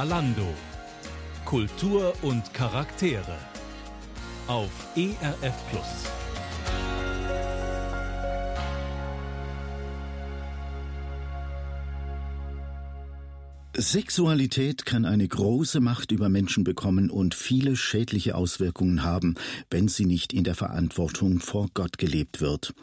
Kalando. Kultur und Charaktere. Auf ERF Plus. Sexualität kann eine große Macht über Menschen bekommen und viele schädliche Auswirkungen haben, wenn sie nicht in der Verantwortung vor Gott gelebt wird.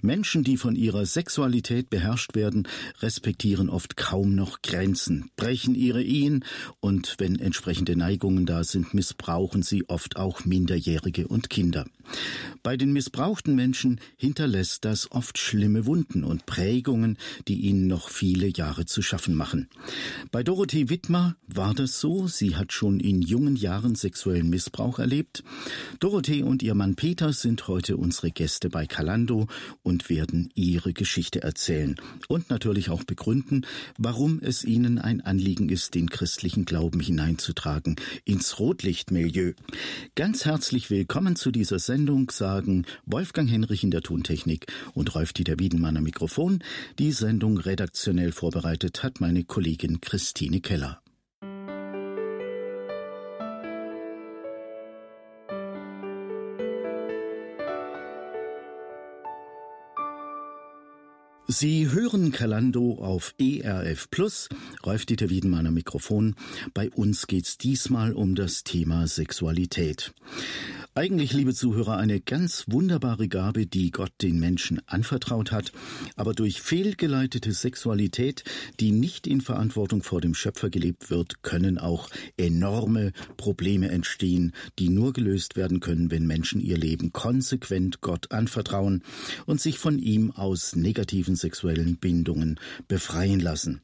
Menschen, die von ihrer Sexualität beherrscht werden, respektieren oft kaum noch Grenzen, brechen ihre Ehen und wenn entsprechende Neigungen da sind, missbrauchen sie oft auch Minderjährige und Kinder. Bei den missbrauchten Menschen hinterlässt das oft schlimme Wunden und Prägungen, die ihnen noch viele Jahre zu schaffen machen. Bei Dorothee Wittmer war das so. Sie hat schon in jungen Jahren sexuellen Missbrauch erlebt. Dorothee und ihr Mann Peter sind heute unsere Gäste bei Kalando und werden ihre Geschichte erzählen und natürlich auch begründen, warum es ihnen ein Anliegen ist, den christlichen Glauben hineinzutragen ins Rotlichtmilieu. Ganz herzlich willkommen zu dieser Sendung, sagen Wolfgang Henrich in der Tontechnik und Rolf-Dieter Wiedenmann am Mikrofon. Die Sendung redaktionell vorbereitet hat meine Kollegin Christine Keller. Sie hören Kalando auf ERF Plus. Rolf Dieter Wiedenmann am Mikrofon. Bei uns geht's diesmal um das Thema Sexualität. Eigentlich, liebe Zuhörer, eine ganz wunderbare Gabe, die Gott den Menschen anvertraut hat, aber durch fehlgeleitete Sexualität, die nicht in Verantwortung vor dem Schöpfer gelebt wird, können auch enorme Probleme entstehen, die nur gelöst werden können, wenn Menschen ihr Leben konsequent Gott anvertrauen und sich von ihm aus negativen sexuellen Bindungen befreien lassen.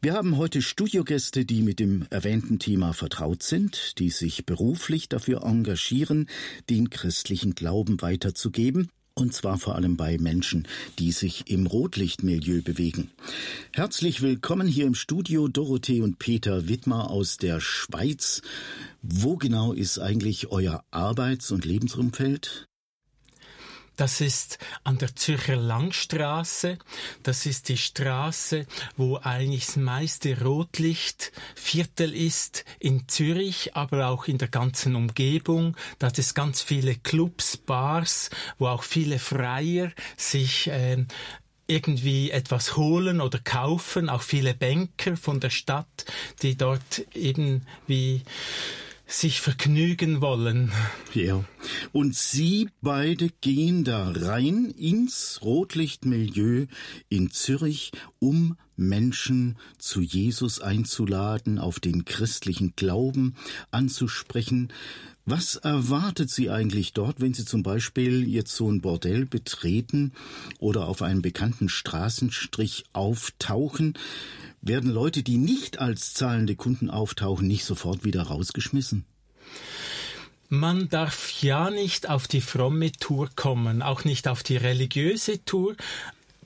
Wir haben heute Studiogäste, die mit dem erwähnten Thema vertraut sind, die sich beruflich dafür engagieren, den christlichen Glauben weiterzugeben und zwar vor allem bei Menschen, die sich im Rotlichtmilieu bewegen. Herzlich willkommen hier im Studio Dorothee und Peter Wittmer aus der Schweiz. Wo genau ist eigentlich euer Arbeits- und Lebensumfeld? Das ist an der Zürcher Langstraße. Das ist die Straße, wo eigentlich das meiste Rotlichtviertel ist in Zürich, aber auch in der ganzen Umgebung. Da es ganz viele Clubs, Bars, wo auch viele Freier sich äh, irgendwie etwas holen oder kaufen, auch viele Banker von der Stadt, die dort eben wie sich vergnügen wollen. Ja. Und Sie beide gehen da rein ins Rotlichtmilieu in Zürich, um Menschen zu Jesus einzuladen, auf den christlichen Glauben anzusprechen. Was erwartet Sie eigentlich dort, wenn Sie zum Beispiel jetzt so ein Bordell betreten oder auf einem bekannten Straßenstrich auftauchen? Werden Leute, die nicht als zahlende Kunden auftauchen, nicht sofort wieder rausgeschmissen? Man darf ja nicht auf die fromme Tour kommen, auch nicht auf die religiöse Tour,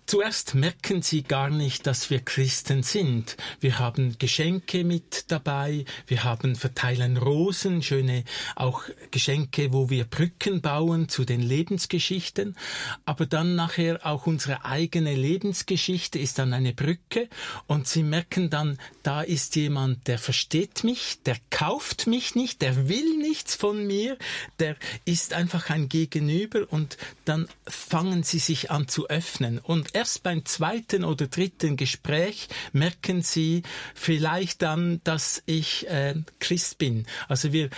Zuerst merken sie gar nicht, dass wir Christen sind. Wir haben Geschenke mit dabei, wir haben verteilen Rosen, schöne auch Geschenke, wo wir Brücken bauen zu den Lebensgeschichten, aber dann nachher auch unsere eigene Lebensgeschichte ist dann eine Brücke. Und sie merken dann, da ist jemand, der versteht mich, der kauft mich nicht, der will nichts von mir, der ist einfach ein Gegenüber. Und dann fangen sie sich an zu öffnen. Und erst beim zweiten oder dritten Gespräch merken Sie vielleicht dann, dass ich äh, Christ bin. Also wir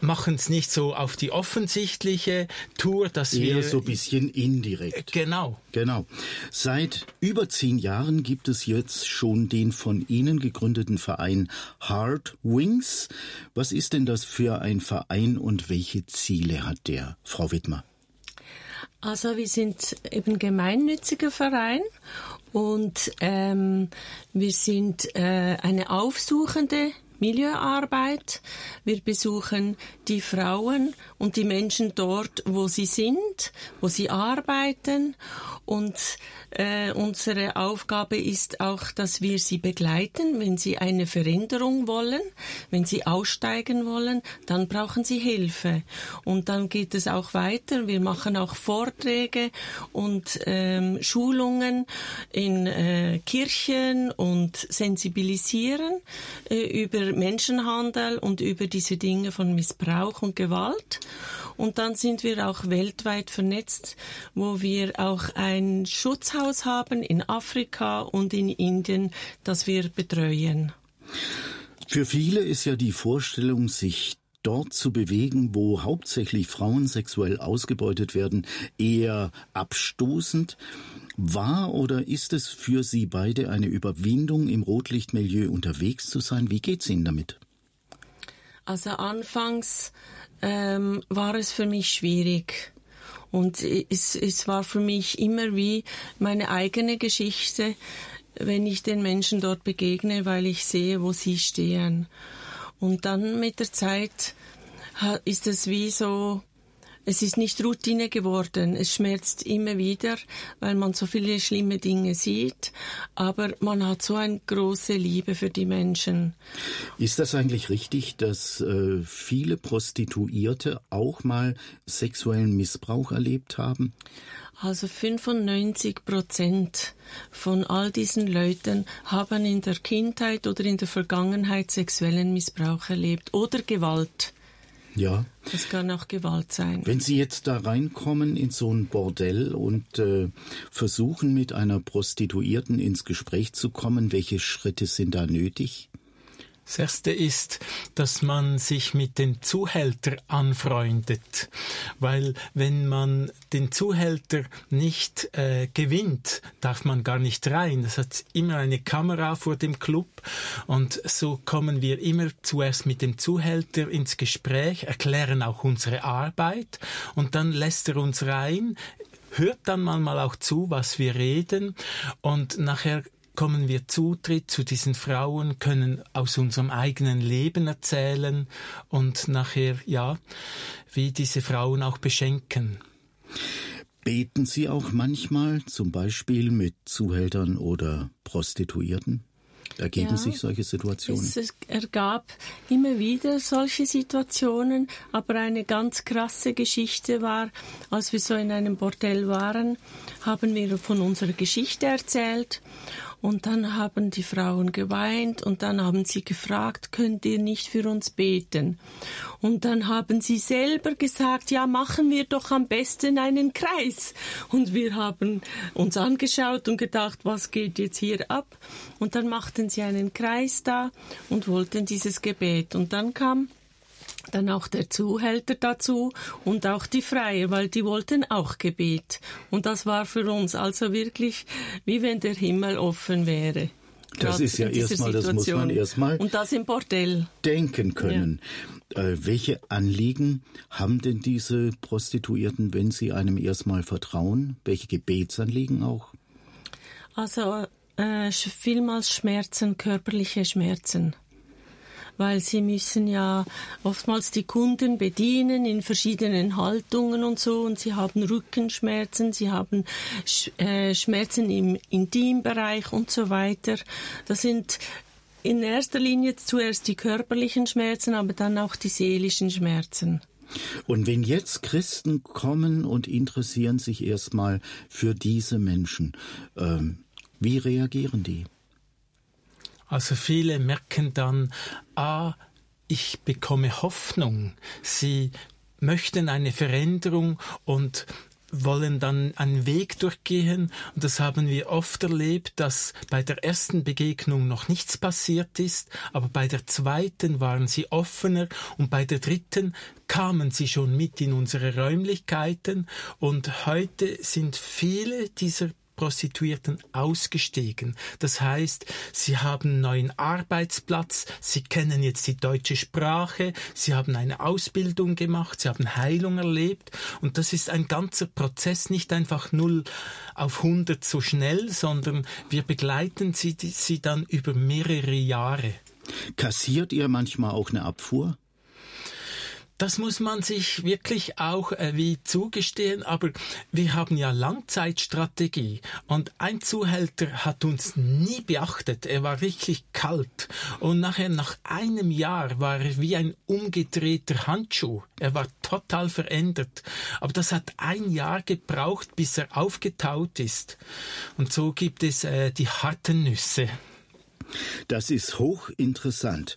machen es nicht so auf die offensichtliche Tour, dass Eher wir so ein bisschen indirekt. Genau. Genau. Seit über zehn Jahren gibt es jetzt schon den von Ihnen gegründeten Verein Hard Wings. Was ist denn das für ein Verein und welche Ziele hat der, Frau Wittmer? Also wir sind eben gemeinnütziger Verein und ähm, wir sind äh, eine aufsuchende Milieuarbeit. Wir besuchen die Frauen und die Menschen dort, wo sie sind, wo sie arbeiten. Und äh, unsere Aufgabe ist auch, dass wir sie begleiten, wenn sie eine Veränderung wollen, wenn sie aussteigen wollen, dann brauchen sie Hilfe. Und dann geht es auch weiter. Wir machen auch Vorträge und ähm, Schulungen in äh, Kirchen und sensibilisieren äh, über über Menschenhandel und über diese Dinge von Missbrauch und Gewalt. Und dann sind wir auch weltweit vernetzt, wo wir auch ein Schutzhaus haben in Afrika und in Indien, das wir betreuen. Für viele ist ja die Vorstellung, sich dort zu bewegen, wo hauptsächlich Frauen sexuell ausgebeutet werden, eher abstoßend. War oder ist es für Sie beide eine Überwindung, im Rotlichtmilieu unterwegs zu sein? Wie geht's Ihnen damit? Also anfangs ähm, war es für mich schwierig. Und es, es war für mich immer wie meine eigene Geschichte, wenn ich den Menschen dort begegne, weil ich sehe, wo sie stehen. Und dann mit der Zeit ist es wie so, es ist nicht Routine geworden. Es schmerzt immer wieder, weil man so viele schlimme Dinge sieht. Aber man hat so eine große Liebe für die Menschen. Ist das eigentlich richtig, dass äh, viele Prostituierte auch mal sexuellen Missbrauch erlebt haben? Also 95 Prozent von all diesen Leuten haben in der Kindheit oder in der Vergangenheit sexuellen Missbrauch erlebt oder Gewalt. Ja. Das kann auch Gewalt sein. Wenn Sie jetzt da reinkommen in so ein Bordell und äh, versuchen, mit einer Prostituierten ins Gespräch zu kommen, welche Schritte sind da nötig? Das erste ist, dass man sich mit dem Zuhälter anfreundet, weil wenn man den Zuhälter nicht äh, gewinnt, darf man gar nicht rein. Es hat immer eine Kamera vor dem Club. Und so kommen wir immer zuerst mit dem Zuhälter ins Gespräch, erklären auch unsere Arbeit. Und dann lässt er uns rein hört dann manchmal auch zu, was wir reden. Und nachher kommen wir Zutritt zu diesen Frauen, können aus unserem eigenen Leben erzählen und nachher, ja, wie diese Frauen auch beschenken. Beten Sie auch manchmal, zum Beispiel mit Zuhältern oder Prostituierten? Ergeben ja, sich solche Situationen? Es ergab immer wieder solche Situationen, aber eine ganz krasse Geschichte war, als wir so in einem Bordell waren, haben wir von unserer Geschichte erzählt und dann haben die Frauen geweint und dann haben sie gefragt, könnt ihr nicht für uns beten? Und dann haben sie selber gesagt, ja, machen wir doch am besten einen Kreis. Und wir haben uns angeschaut und gedacht, was geht jetzt hier ab? Und dann machten sie einen Kreis da und wollten dieses Gebet. Und dann kam dann auch der Zuhälter dazu und auch die Freier, weil die wollten auch Gebet. Und das war für uns also wirklich wie wenn der Himmel offen wäre. Das ist ja erstmal, das muss man erstmal. Und das im Bordell. Denken können. Ja. Äh, welche Anliegen haben denn diese Prostituierten, wenn sie einem erstmal vertrauen? Welche Gebetsanliegen auch? Also äh, vielmals Schmerzen, körperliche Schmerzen weil sie müssen ja oftmals die Kunden bedienen in verschiedenen Haltungen und so und sie haben Rückenschmerzen, sie haben äh, Schmerzen im Intimbereich und so weiter. Das sind in erster Linie zuerst die körperlichen Schmerzen, aber dann auch die seelischen Schmerzen. Und wenn jetzt Christen kommen und interessieren sich erstmal für diese Menschen, ähm, wie reagieren die? Also viele merken dann, ah, ich bekomme Hoffnung. Sie möchten eine Veränderung und wollen dann einen Weg durchgehen. Und das haben wir oft erlebt, dass bei der ersten Begegnung noch nichts passiert ist, aber bei der zweiten waren sie offener und bei der dritten kamen sie schon mit in unsere Räumlichkeiten. Und heute sind viele dieser Prostituierten ausgestiegen. Das heißt, sie haben einen neuen Arbeitsplatz, sie kennen jetzt die deutsche Sprache, sie haben eine Ausbildung gemacht, sie haben Heilung erlebt und das ist ein ganzer Prozess, nicht einfach null auf 100 so schnell, sondern wir begleiten sie, sie dann über mehrere Jahre. Kassiert ihr manchmal auch eine Abfuhr? Das muss man sich wirklich auch äh, wie zugestehen, aber wir haben ja Langzeitstrategie und ein Zuhälter hat uns nie beachtet. Er war wirklich kalt und nachher nach einem Jahr war er wie ein umgedrehter Handschuh. Er war total verändert. Aber das hat ein Jahr gebraucht, bis er aufgetaut ist. Und so gibt es äh, die harten Nüsse. Das ist hochinteressant.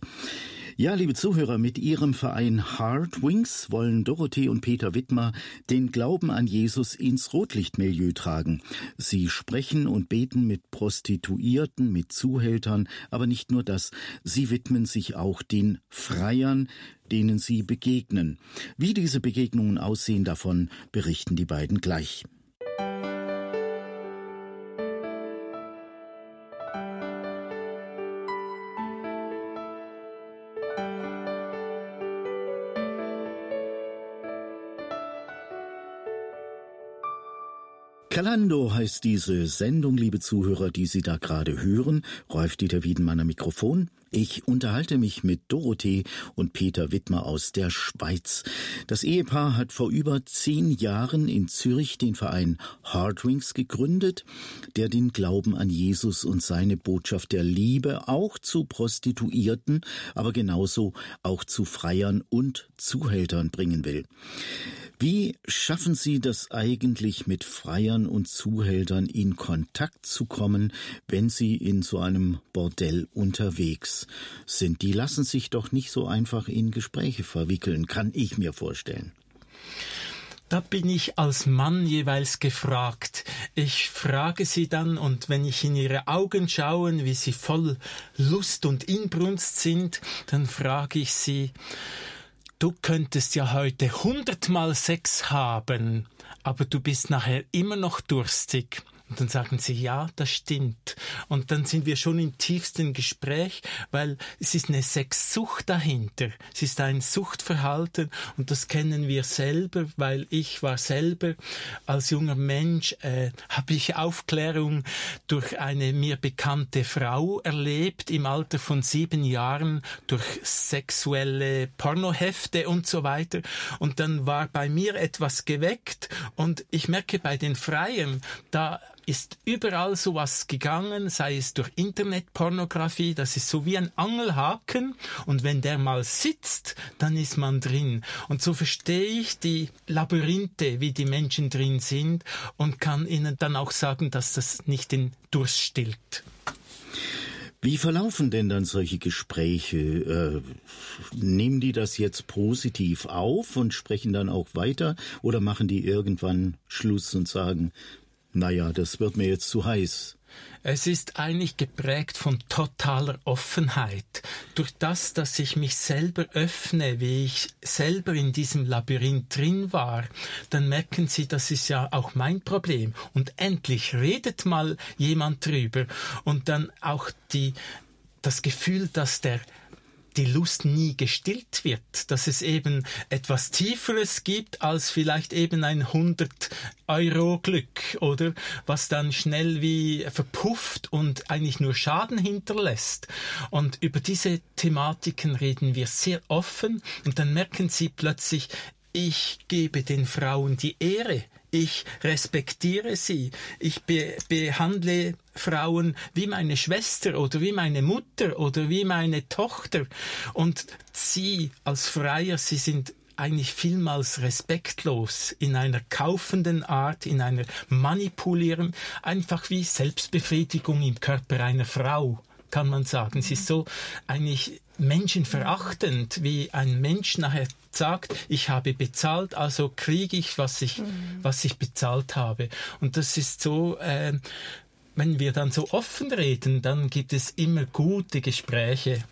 Ja, liebe Zuhörer, mit Ihrem Verein Hard Wings wollen Dorothee und Peter Wittmer den Glauben an Jesus ins Rotlichtmilieu tragen. Sie sprechen und beten mit Prostituierten, mit Zuhältern, aber nicht nur das. Sie widmen sich auch den Freiern, denen sie begegnen. Wie diese Begegnungen aussehen, davon berichten die beiden gleich. Kalando heißt diese Sendung, liebe Zuhörer, die Sie da gerade hören. Rolf-Dieter Wiedenmann am Mikrofon. Ich unterhalte mich mit Dorothee und Peter Wittmer aus der Schweiz. Das Ehepaar hat vor über zehn Jahren in Zürich den Verein Hardwings gegründet, der den Glauben an Jesus und seine Botschaft der Liebe auch zu Prostituierten, aber genauso auch zu Freiern und Zuhältern bringen will. Wie schaffen Sie das eigentlich mit Freiern und Zuhältern in Kontakt zu kommen, wenn Sie in so einem Bordell unterwegs sind? Die lassen sich doch nicht so einfach in Gespräche verwickeln, kann ich mir vorstellen. Da bin ich als Mann jeweils gefragt. Ich frage sie dann und wenn ich in ihre Augen schaue, wie sie voll Lust und Inbrunst sind, dann frage ich sie, du könntest ja heute hundertmal Sex haben, aber du bist nachher immer noch durstig. Und dann sagen sie, ja, das stimmt. Und dann sind wir schon im tiefsten Gespräch, weil es ist eine Sexsucht dahinter. Es ist ein Suchtverhalten und das kennen wir selber, weil ich war selber als junger Mensch, äh, habe ich Aufklärung durch eine mir bekannte Frau erlebt im Alter von sieben Jahren durch sexuelle Pornohefte und so weiter. Und dann war bei mir etwas geweckt und ich merke bei den Freien, da ist überall sowas gegangen, sei es durch Internetpornografie, das ist so wie ein Angelhaken und wenn der mal sitzt, dann ist man drin. Und so verstehe ich die Labyrinthe, wie die Menschen drin sind und kann ihnen dann auch sagen, dass das nicht den Durst stillt. Wie verlaufen denn dann solche Gespräche? Äh, nehmen die das jetzt positiv auf und sprechen dann auch weiter oder machen die irgendwann Schluss und sagen, naja, das wird mir jetzt zu heiß. Es ist eigentlich geprägt von totaler Offenheit. Durch das, dass ich mich selber öffne, wie ich selber in diesem Labyrinth drin war, dann merken Sie, das ist ja auch mein Problem. Und endlich redet mal jemand drüber. Und dann auch die, das Gefühl, dass der die Lust nie gestillt wird, dass es eben etwas Tieferes gibt als vielleicht eben ein 100 Euro Glück, oder? Was dann schnell wie verpufft und eigentlich nur Schaden hinterlässt. Und über diese Thematiken reden wir sehr offen und dann merken sie plötzlich, ich gebe den Frauen die Ehre, ich respektiere sie, ich be behandle Frauen wie meine Schwester oder wie meine Mutter oder wie meine Tochter. Und sie als Freier, sie sind eigentlich vielmals respektlos in einer kaufenden Art, in einer manipulieren, einfach wie Selbstbefriedigung im Körper einer Frau kann man sagen. Sie ist so eigentlich menschenverachtend, wie ein Mensch nachher sagt, ich habe bezahlt, also kriege ich, was ich, mhm. was ich bezahlt habe. Und das ist so, äh, wenn wir dann so offen reden, dann gibt es immer gute Gespräche.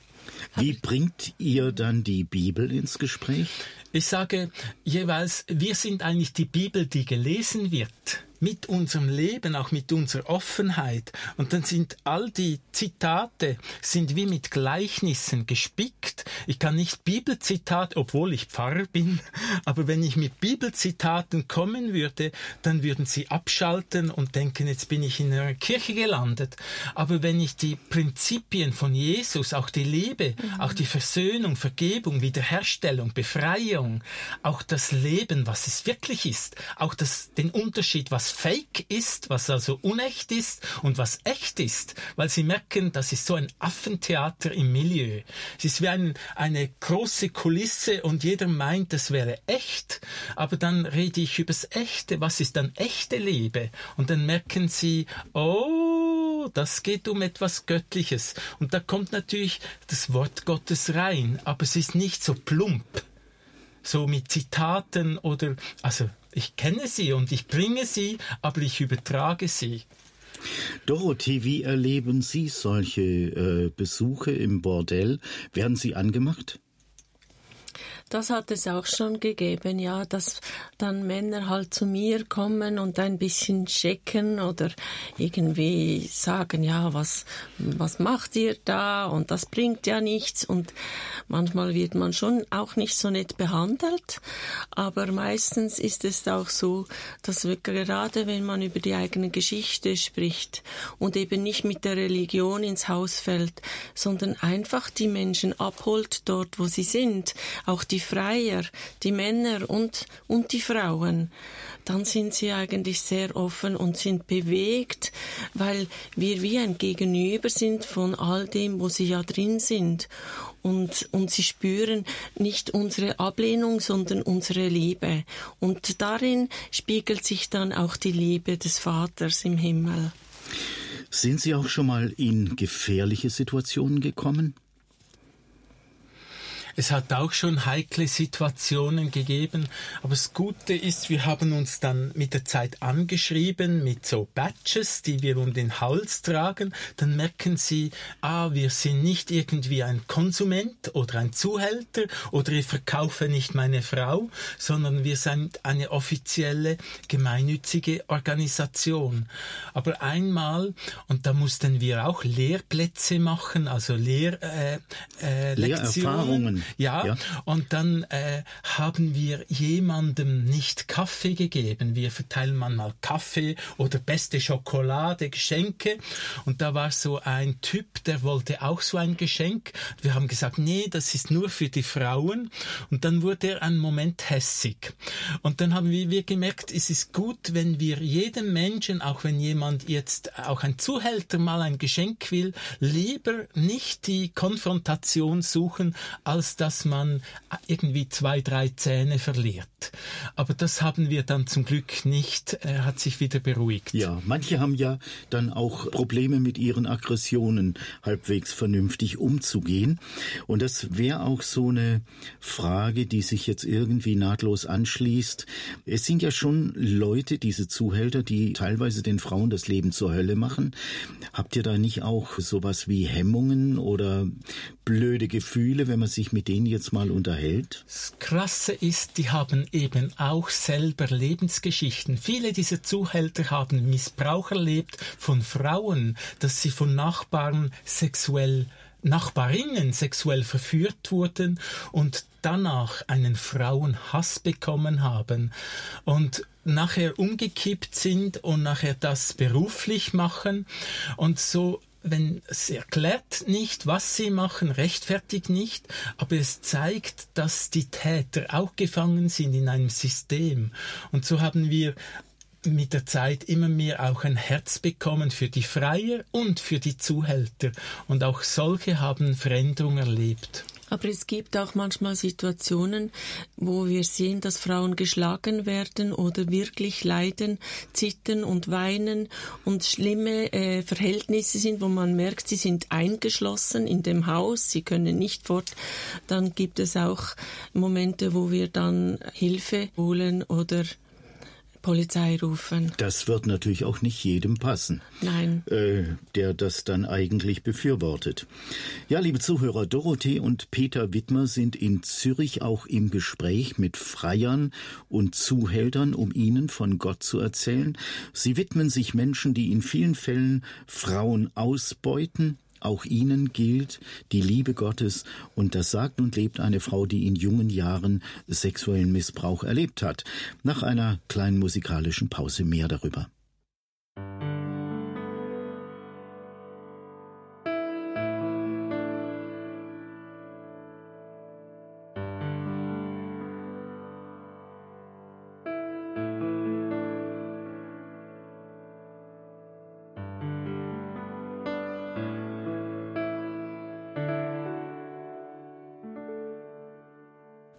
Wie bringt ihr dann die Bibel ins Gespräch? Ich sage jeweils, wir sind eigentlich die Bibel, die gelesen wird mit unserem Leben, auch mit unserer Offenheit. Und dann sind all die Zitate sind wie mit Gleichnissen gespickt. Ich kann nicht Bibelzitat, obwohl ich Pfarrer bin, aber wenn ich mit Bibelzitaten kommen würde, dann würden sie abschalten und denken, jetzt bin ich in einer Kirche gelandet. Aber wenn ich die Prinzipien von Jesus, auch die Liebe, mhm. auch die Versöhnung, Vergebung, Wiederherstellung, Befreiung, auch das Leben, was es wirklich ist, auch das, den Unterschied, was fake ist, was also unecht ist und was echt ist, weil sie merken, das ist so ein Affentheater im Milieu. Es ist wie ein, eine große Kulisse und jeder meint, das wäre echt, aber dann rede ich übers Echte. Was ist dann echte Liebe? Und dann merken sie, oh, das geht um etwas Göttliches. Und da kommt natürlich das Wort Gottes rein, aber es ist nicht so plump, so mit Zitaten oder, also ich kenne sie und ich bringe sie, aber ich übertrage sie. Dorothee, wie erleben Sie solche äh, Besuche im Bordell? Werden Sie angemacht? Das hat es auch schon gegeben, ja, dass dann Männer halt zu mir kommen und ein bisschen checken oder irgendwie sagen, ja, was, was macht ihr da? Und das bringt ja nichts. Und manchmal wird man schon auch nicht so nett behandelt. Aber meistens ist es auch so, dass wir gerade wenn man über die eigene Geschichte spricht und eben nicht mit der Religion ins Haus fällt, sondern einfach die Menschen abholt dort, wo sie sind, auch die Freier, die Männer und, und die Frauen, dann sind sie eigentlich sehr offen und sind bewegt, weil wir wie ein Gegenüber sind von all dem, wo sie ja drin sind. Und, und sie spüren nicht unsere Ablehnung, sondern unsere Liebe. Und darin spiegelt sich dann auch die Liebe des Vaters im Himmel. Sind Sie auch schon mal in gefährliche Situationen gekommen? Es hat auch schon heikle Situationen gegeben, aber das Gute ist, wir haben uns dann mit der Zeit angeschrieben mit so Badges, die wir um den Hals tragen. Dann merken sie, ah, wir sind nicht irgendwie ein Konsument oder ein Zuhälter oder ich verkaufe nicht meine Frau, sondern wir sind eine offizielle gemeinnützige Organisation. Aber einmal, und da mussten wir auch Lehrplätze machen, also Lehr, äh, äh, Lehrerfahrungen. Ja, ja. und dann äh, haben wir jemandem nicht Kaffee gegeben. Wir verteilen manchmal Kaffee oder beste Schokolade, Geschenke. Und da war so ein Typ, der wollte auch so ein Geschenk. Wir haben gesagt, nee, das ist nur für die Frauen. Und dann wurde er einen Moment hässig. Und dann haben wir, wir gemerkt, es ist gut, wenn wir jedem Menschen, auch wenn jemand jetzt, auch ein Zuhälter mal ein Geschenk will, lieber nicht die Konfrontation suchen, als dass man irgendwie zwei, drei Zähne verliert. Aber das haben wir dann zum Glück nicht. Er hat sich wieder beruhigt. Ja, manche haben ja dann auch Probleme mit ihren Aggressionen halbwegs vernünftig umzugehen. Und das wäre auch so eine Frage, die sich jetzt irgendwie nahtlos anschließt. Es sind ja schon Leute, diese Zuhälter, die teilweise den Frauen das Leben zur Hölle machen. Habt ihr da nicht auch sowas wie Hemmungen oder blöde Gefühle, wenn man sich mit denen jetzt mal unterhält? Das Krasse ist, die haben eben auch selber Lebensgeschichten. Viele dieser Zuhälter haben Missbrauch erlebt von Frauen, dass sie von Nachbarn sexuell Nachbarinnen sexuell verführt wurden und danach einen Frauenhass bekommen haben und nachher umgekippt sind und nachher das beruflich machen und so wenn es erklärt nicht, was sie machen, rechtfertigt nicht, aber es zeigt, dass die Täter auch gefangen sind in einem System. Und so haben wir mit der Zeit immer mehr auch ein Herz bekommen für die Freier und für die Zuhälter. Und auch solche haben Veränderung erlebt. Aber es gibt auch manchmal Situationen, wo wir sehen, dass Frauen geschlagen werden oder wirklich leiden, zittern und weinen und schlimme äh, Verhältnisse sind, wo man merkt, sie sind eingeschlossen in dem Haus, sie können nicht fort. Dann gibt es auch Momente, wo wir dann Hilfe holen oder Polizei rufen. Das wird natürlich auch nicht jedem passen. Nein. Äh, der das dann eigentlich befürwortet. Ja, liebe Zuhörer, Dorothee und Peter Wittmer sind in Zürich auch im Gespräch mit Freiern und Zuhältern, um ihnen von Gott zu erzählen. Sie widmen sich Menschen, die in vielen Fällen Frauen ausbeuten, auch ihnen gilt die Liebe Gottes und das sagt und lebt eine Frau, die in jungen Jahren sexuellen Missbrauch erlebt hat. Nach einer kleinen musikalischen Pause mehr darüber.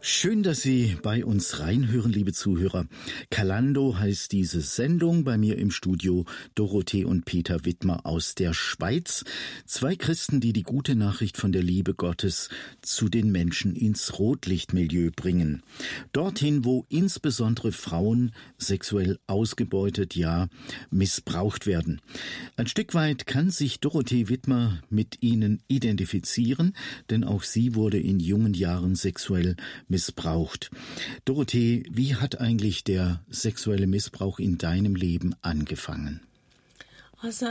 Schön, dass Sie bei uns reinhören, liebe Zuhörer. Kalando heißt diese Sendung. Bei mir im Studio Dorothee und Peter Wittmer aus der Schweiz. Zwei Christen, die die gute Nachricht von der Liebe Gottes zu den Menschen ins Rotlichtmilieu bringen. Dorthin, wo insbesondere Frauen sexuell ausgebeutet, ja, missbraucht werden. Ein Stück weit kann sich Dorothee Wittmer mit ihnen identifizieren, denn auch sie wurde in jungen Jahren sexuell missbraucht missbraucht. Dorothee, wie hat eigentlich der sexuelle Missbrauch in deinem Leben angefangen? Also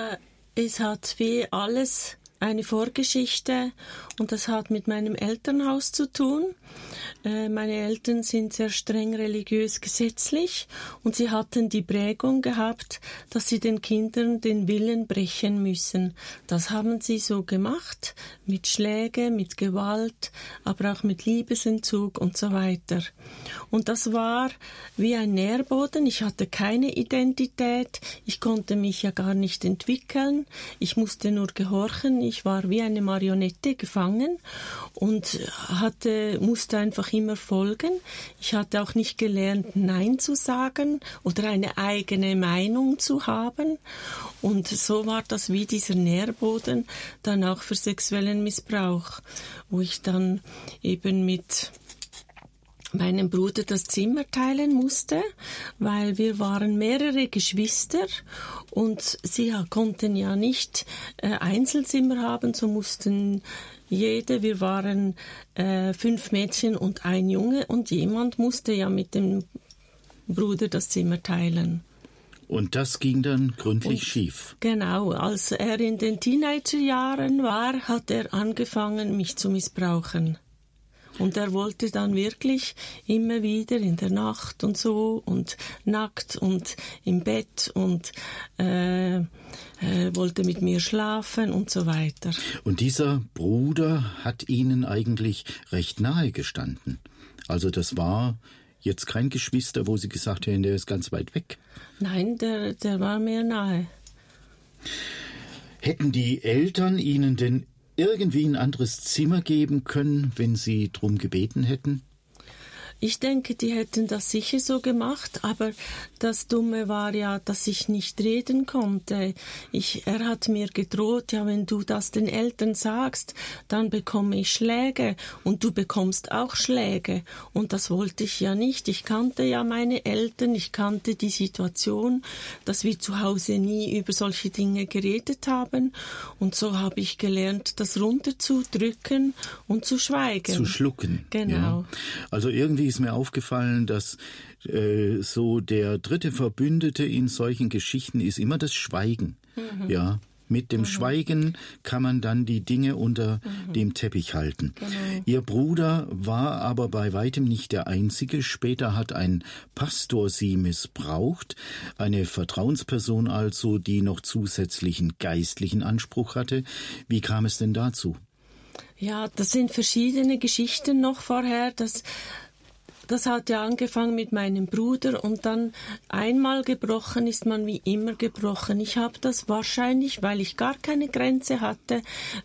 es hat wie alles eine Vorgeschichte und das hat mit meinem Elternhaus zu tun. Äh, meine Eltern sind sehr streng religiös gesetzlich und sie hatten die Prägung gehabt, dass sie den Kindern den Willen brechen müssen. Das haben sie so gemacht, mit Schläge, mit Gewalt, aber auch mit Liebesentzug und so weiter. Und das war wie ein Nährboden. Ich hatte keine Identität. Ich konnte mich ja gar nicht entwickeln. Ich musste nur gehorchen. Ich war wie eine Marionette gefangen und hatte, musste einfach immer folgen. Ich hatte auch nicht gelernt, Nein zu sagen oder eine eigene Meinung zu haben. Und so war das wie dieser Nährboden dann auch für sexuellen Missbrauch, wo ich dann eben mit meinem Bruder das Zimmer teilen musste, weil wir waren mehrere Geschwister und sie konnten ja nicht äh, Einzelzimmer haben, so mussten jede, wir waren äh, fünf Mädchen und ein Junge und jemand musste ja mit dem Bruder das Zimmer teilen. Und das ging dann gründlich und, schief. Genau, als er in den Teenagerjahren war, hat er angefangen, mich zu missbrauchen. Und er wollte dann wirklich immer wieder in der Nacht und so und nackt und im Bett und äh, äh, wollte mit mir schlafen und so weiter. Und dieser Bruder hat Ihnen eigentlich recht nahe gestanden. Also das war jetzt kein Geschwister, wo Sie gesagt hätten, der ist ganz weit weg. Nein, der, der war mir nahe. Hätten die Eltern Ihnen denn irgendwie ein anderes Zimmer geben können, wenn Sie drum gebeten hätten? Ich denke, die hätten das sicher so gemacht, aber das Dumme war ja, dass ich nicht reden konnte. Ich, er hat mir gedroht, ja, wenn du das den Eltern sagst, dann bekomme ich Schläge und du bekommst auch Schläge. Und das wollte ich ja nicht. Ich kannte ja meine Eltern, ich kannte die Situation, dass wir zu Hause nie über solche Dinge geredet haben. Und so habe ich gelernt, das runterzudrücken und zu schweigen. Zu schlucken. Genau. Ja. Also irgendwie ist mir aufgefallen, dass äh, so der dritte Verbündete in solchen Geschichten ist immer das Schweigen. Mhm. Ja, mit dem mhm. Schweigen kann man dann die Dinge unter mhm. dem Teppich halten. Genau. Ihr Bruder war aber bei weitem nicht der Einzige. Später hat ein Pastor sie missbraucht, eine Vertrauensperson also, die noch zusätzlichen geistlichen Anspruch hatte. Wie kam es denn dazu? Ja, das sind verschiedene Geschichten noch vorher. Das das hat ja angefangen mit meinem Bruder und dann einmal gebrochen ist man wie immer gebrochen. Ich habe das wahrscheinlich, weil ich gar keine Grenze hatte,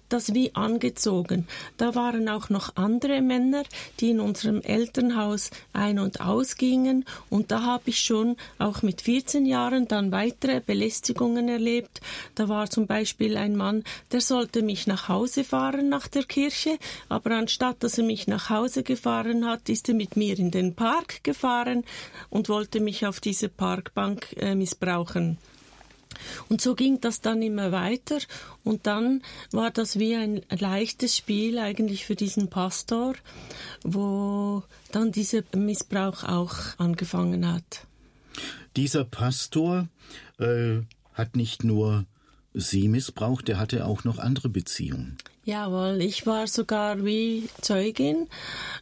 das wie angezogen. Da waren auch noch andere Männer, die in unserem Elternhaus ein- und ausgingen und da habe ich schon auch mit 14 Jahren dann weitere Belästigungen erlebt. Da war zum Beispiel ein Mann, der sollte mich nach Hause fahren nach der Kirche, aber anstatt dass er mich nach Hause gefahren hat, ist er mit mir in den Park gefahren und wollte mich auf diese Parkbank äh, missbrauchen. Und so ging das dann immer weiter und dann war das wie ein leichtes Spiel eigentlich für diesen Pastor, wo dann dieser Missbrauch auch angefangen hat. Dieser Pastor äh, hat nicht nur sie missbraucht, er hatte auch noch andere Beziehungen. Jawohl, ich war sogar wie Zeugin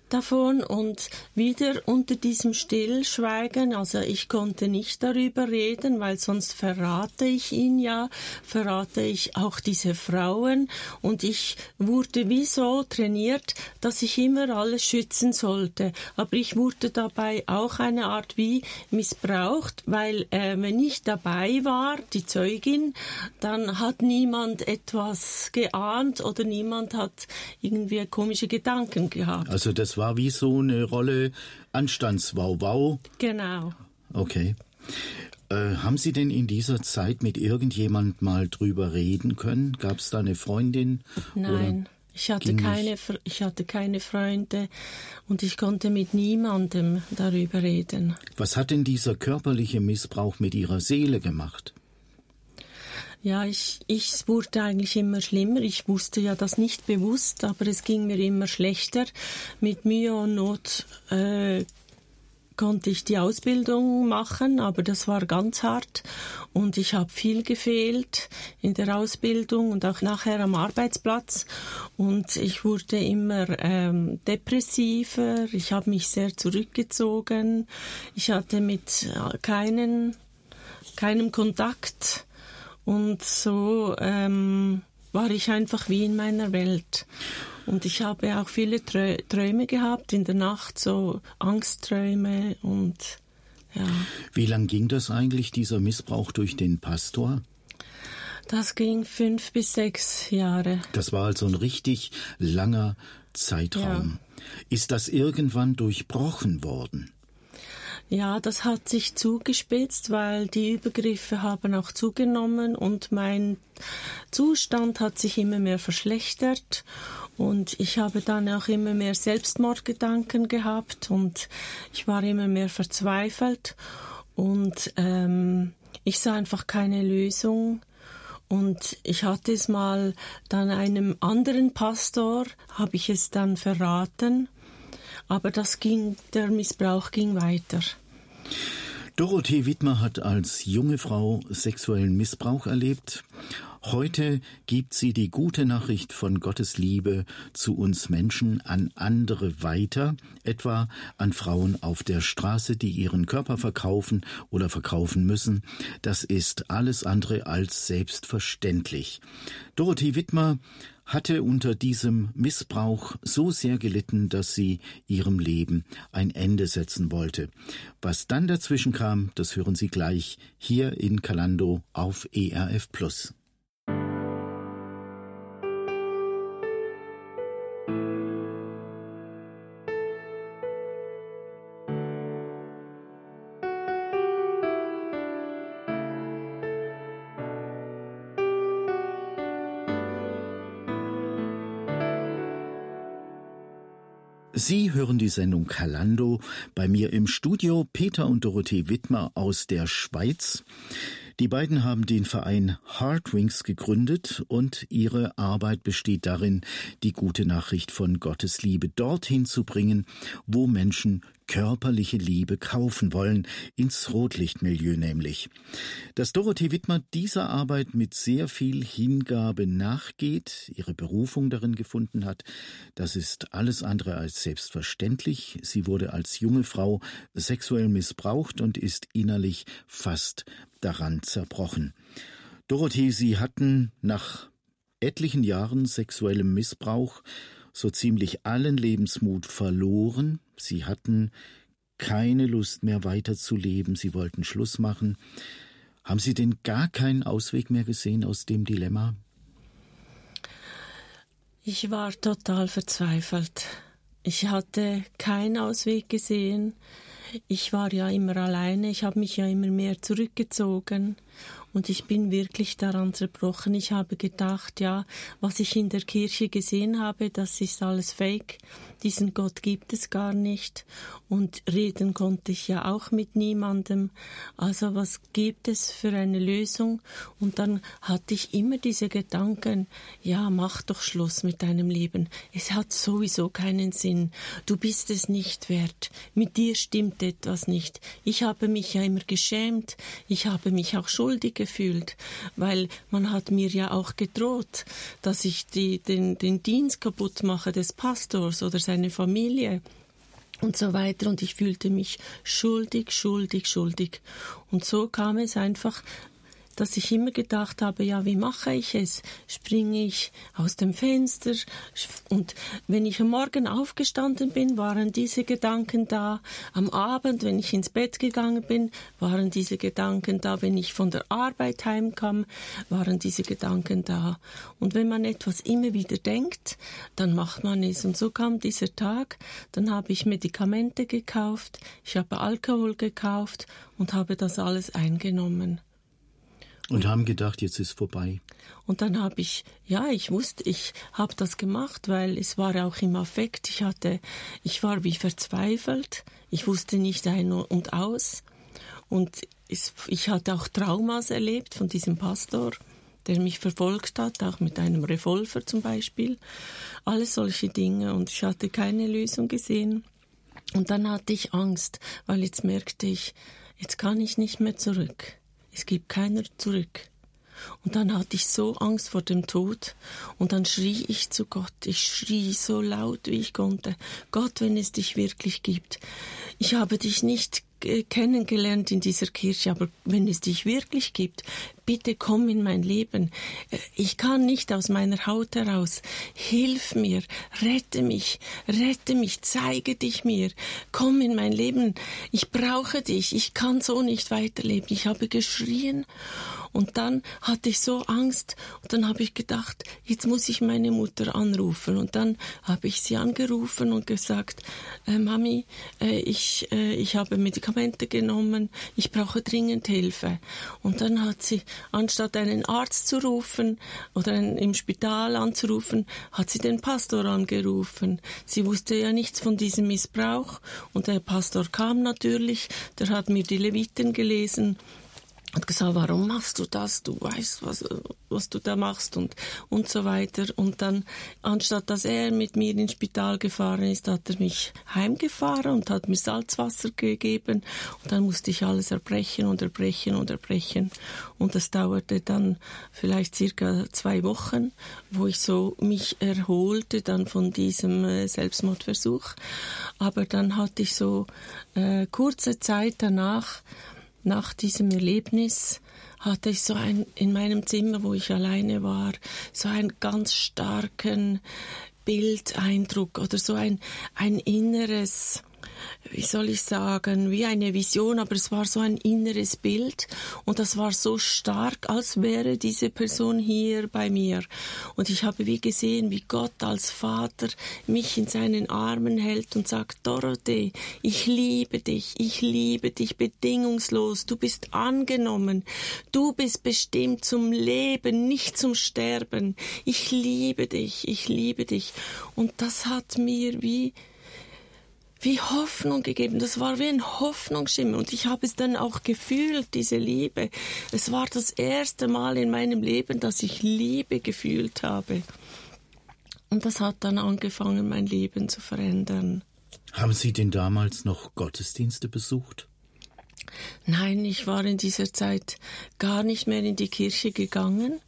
davon und wieder unter diesem Stillschweigen, also ich konnte nicht darüber reden, weil sonst verrate ich ihn ja, verrate ich auch diese Frauen. Und ich wurde wie so trainiert, dass ich immer alles schützen sollte, aber ich wurde dabei auch eine Art wie missbraucht, weil äh, wenn ich dabei war, die Zeugin, dann hat niemand etwas geahnt oder niemand hat irgendwie komische Gedanken gehabt. Also das war wie so eine Rolle Anstandswauwau. Genau. Okay. Äh, haben Sie denn in dieser Zeit mit irgendjemand mal drüber reden können? Gab es da eine Freundin? Nein. Ich hatte, keine, ich hatte keine Freunde und ich konnte mit niemandem darüber reden. Was hat denn dieser körperliche Missbrauch mit Ihrer Seele gemacht? Ja, ich, ich wurde eigentlich immer schlimmer. Ich wusste ja das nicht bewusst, aber es ging mir immer schlechter. Mit Mühe und Not äh, konnte ich die Ausbildung machen, aber das war ganz hart. Und ich habe viel gefehlt in der Ausbildung und auch nachher am Arbeitsplatz. Und ich wurde immer ähm, depressiver, ich habe mich sehr zurückgezogen, ich hatte mit äh, keinen, keinem Kontakt und so ähm, war ich einfach wie in meiner Welt. Und ich habe auch viele Träume gehabt in der Nacht, so Angstträume und ja. Wie lang ging das eigentlich, dieser Missbrauch durch den Pastor? Das ging fünf bis sechs Jahre. Das war also ein richtig langer Zeitraum. Ja. Ist das irgendwann durchbrochen worden? Ja, das hat sich zugespitzt, weil die Übergriffe haben auch zugenommen und mein Zustand hat sich immer mehr verschlechtert. Und ich habe dann auch immer mehr Selbstmordgedanken gehabt und ich war immer mehr verzweifelt. Und ähm, ich sah einfach keine Lösung. Und ich hatte es mal dann einem anderen Pastor, habe ich es dann verraten, aber das ging, der Missbrauch ging weiter. Dorothee Wittmer hat als junge Frau sexuellen Missbrauch erlebt Heute gibt sie die gute Nachricht von Gottes Liebe zu uns Menschen an andere weiter, etwa an Frauen auf der Straße, die ihren Körper verkaufen oder verkaufen müssen. Das ist alles andere als selbstverständlich. Dorothee Wittmer hatte unter diesem Missbrauch so sehr gelitten, dass sie ihrem Leben ein Ende setzen wollte. Was dann dazwischen kam, das hören Sie gleich hier in Kalando auf ERF Plus. Hören die Sendung Kalando. Bei mir im Studio Peter und Dorothee Wittmer aus der Schweiz. Die beiden haben den Verein Heartwings gegründet und ihre Arbeit besteht darin, die gute Nachricht von Gottes Liebe dorthin zu bringen, wo Menschen körperliche Liebe kaufen wollen, ins Rotlichtmilieu nämlich. Dass Dorothee Wittmer dieser Arbeit mit sehr viel Hingabe nachgeht, ihre Berufung darin gefunden hat, das ist alles andere als selbstverständlich. Sie wurde als junge Frau sexuell missbraucht und ist innerlich fast daran zerbrochen. Dorothee, Sie hatten nach etlichen Jahren sexuellem Missbrauch so ziemlich allen Lebensmut verloren. Sie hatten keine Lust mehr weiterzuleben. Sie wollten Schluss machen. Haben Sie denn gar keinen Ausweg mehr gesehen aus dem Dilemma? Ich war total verzweifelt. Ich hatte keinen Ausweg gesehen. Ich war ja immer alleine, ich habe mich ja immer mehr zurückgezogen und ich bin wirklich daran zerbrochen. Ich habe gedacht, ja, was ich in der Kirche gesehen habe, das ist alles Fake. Diesen Gott gibt es gar nicht. Und reden konnte ich ja auch mit niemandem. Also was gibt es für eine Lösung? Und dann hatte ich immer diese Gedanken, ja, mach doch Schluss mit deinem Leben. Es hat sowieso keinen Sinn. Du bist es nicht wert. Mit dir stimmt etwas nicht. Ich habe mich ja immer geschämt. Ich habe mich auch schuldig gefühlt, weil man hat mir ja auch gedroht, dass ich die, den, den Dienst kaputt mache des Pastors oder seine Familie und so weiter. Und ich fühlte mich schuldig, schuldig, schuldig. Und so kam es einfach dass ich immer gedacht habe, ja, wie mache ich es? Springe ich aus dem Fenster? Und wenn ich am Morgen aufgestanden bin, waren diese Gedanken da. Am Abend, wenn ich ins Bett gegangen bin, waren diese Gedanken da. Wenn ich von der Arbeit heimkam, waren diese Gedanken da. Und wenn man etwas immer wieder denkt, dann macht man es. Und so kam dieser Tag. Dann habe ich Medikamente gekauft, ich habe Alkohol gekauft und habe das alles eingenommen. Und haben gedacht, jetzt ist vorbei. Und dann habe ich, ja, ich wusste, ich habe das gemacht, weil es war auch im Affekt. Ich hatte, ich war wie verzweifelt. Ich wusste nicht ein und aus. Und es, ich hatte auch Traumas erlebt von diesem Pastor, der mich verfolgt hat, auch mit einem Revolver zum Beispiel. Alles solche Dinge. Und ich hatte keine Lösung gesehen. Und dann hatte ich Angst, weil jetzt merkte ich, jetzt kann ich nicht mehr zurück. Es gibt keiner zurück. Und dann hatte ich so Angst vor dem Tod und dann schrie ich zu Gott. Ich schrie so laut, wie ich konnte. Gott, wenn es dich wirklich gibt. Ich habe dich nicht kennengelernt in dieser Kirche, aber wenn es dich wirklich gibt, bitte komm in mein Leben. Ich kann nicht aus meiner Haut heraus. Hilf mir, rette mich, rette mich, zeige dich mir. Komm in mein Leben. Ich brauche dich. Ich kann so nicht weiterleben. Ich habe geschrien und dann hatte ich so Angst und dann habe ich gedacht, jetzt muss ich meine Mutter anrufen. Und dann habe ich sie angerufen und gesagt, äh, Mami, äh, ich, äh, ich habe Medikamente genommen, ich brauche dringend Hilfe. Und dann hat sie, anstatt einen Arzt zu rufen oder einen, im Spital anzurufen, hat sie den Pastor angerufen. Sie wusste ja nichts von diesem Missbrauch und der Pastor kam natürlich, der hat mir die Leviten gelesen hat gesagt, warum machst du das? Du weißt, was, was du da machst und, und so weiter. Und dann, anstatt dass er mit mir ins Spital gefahren ist, hat er mich heimgefahren und hat mir Salzwasser gegeben. Und dann musste ich alles erbrechen und erbrechen und erbrechen. Und das dauerte dann vielleicht circa zwei Wochen, wo ich so mich erholte dann von diesem äh, Selbstmordversuch. Aber dann hatte ich so äh, kurze Zeit danach, nach diesem Erlebnis hatte ich so ein, in meinem Zimmer, wo ich alleine war, so einen ganz starken Bildeindruck oder so ein, ein inneres, wie soll ich sagen, wie eine Vision, aber es war so ein inneres Bild und das war so stark, als wäre diese Person hier bei mir. Und ich habe wie gesehen, wie Gott als Vater mich in seinen Armen hält und sagt, Dorothee, ich liebe dich, ich liebe dich bedingungslos, du bist angenommen, du bist bestimmt zum Leben, nicht zum Sterben. Ich liebe dich, ich liebe dich. Und das hat mir wie wie Hoffnung gegeben. Das war wie ein Hoffnungsschimmer. Und ich habe es dann auch gefühlt, diese Liebe. Es war das erste Mal in meinem Leben, dass ich Liebe gefühlt habe. Und das hat dann angefangen, mein Leben zu verändern. Haben Sie denn damals noch Gottesdienste besucht? Nein, ich war in dieser Zeit gar nicht mehr in die Kirche gegangen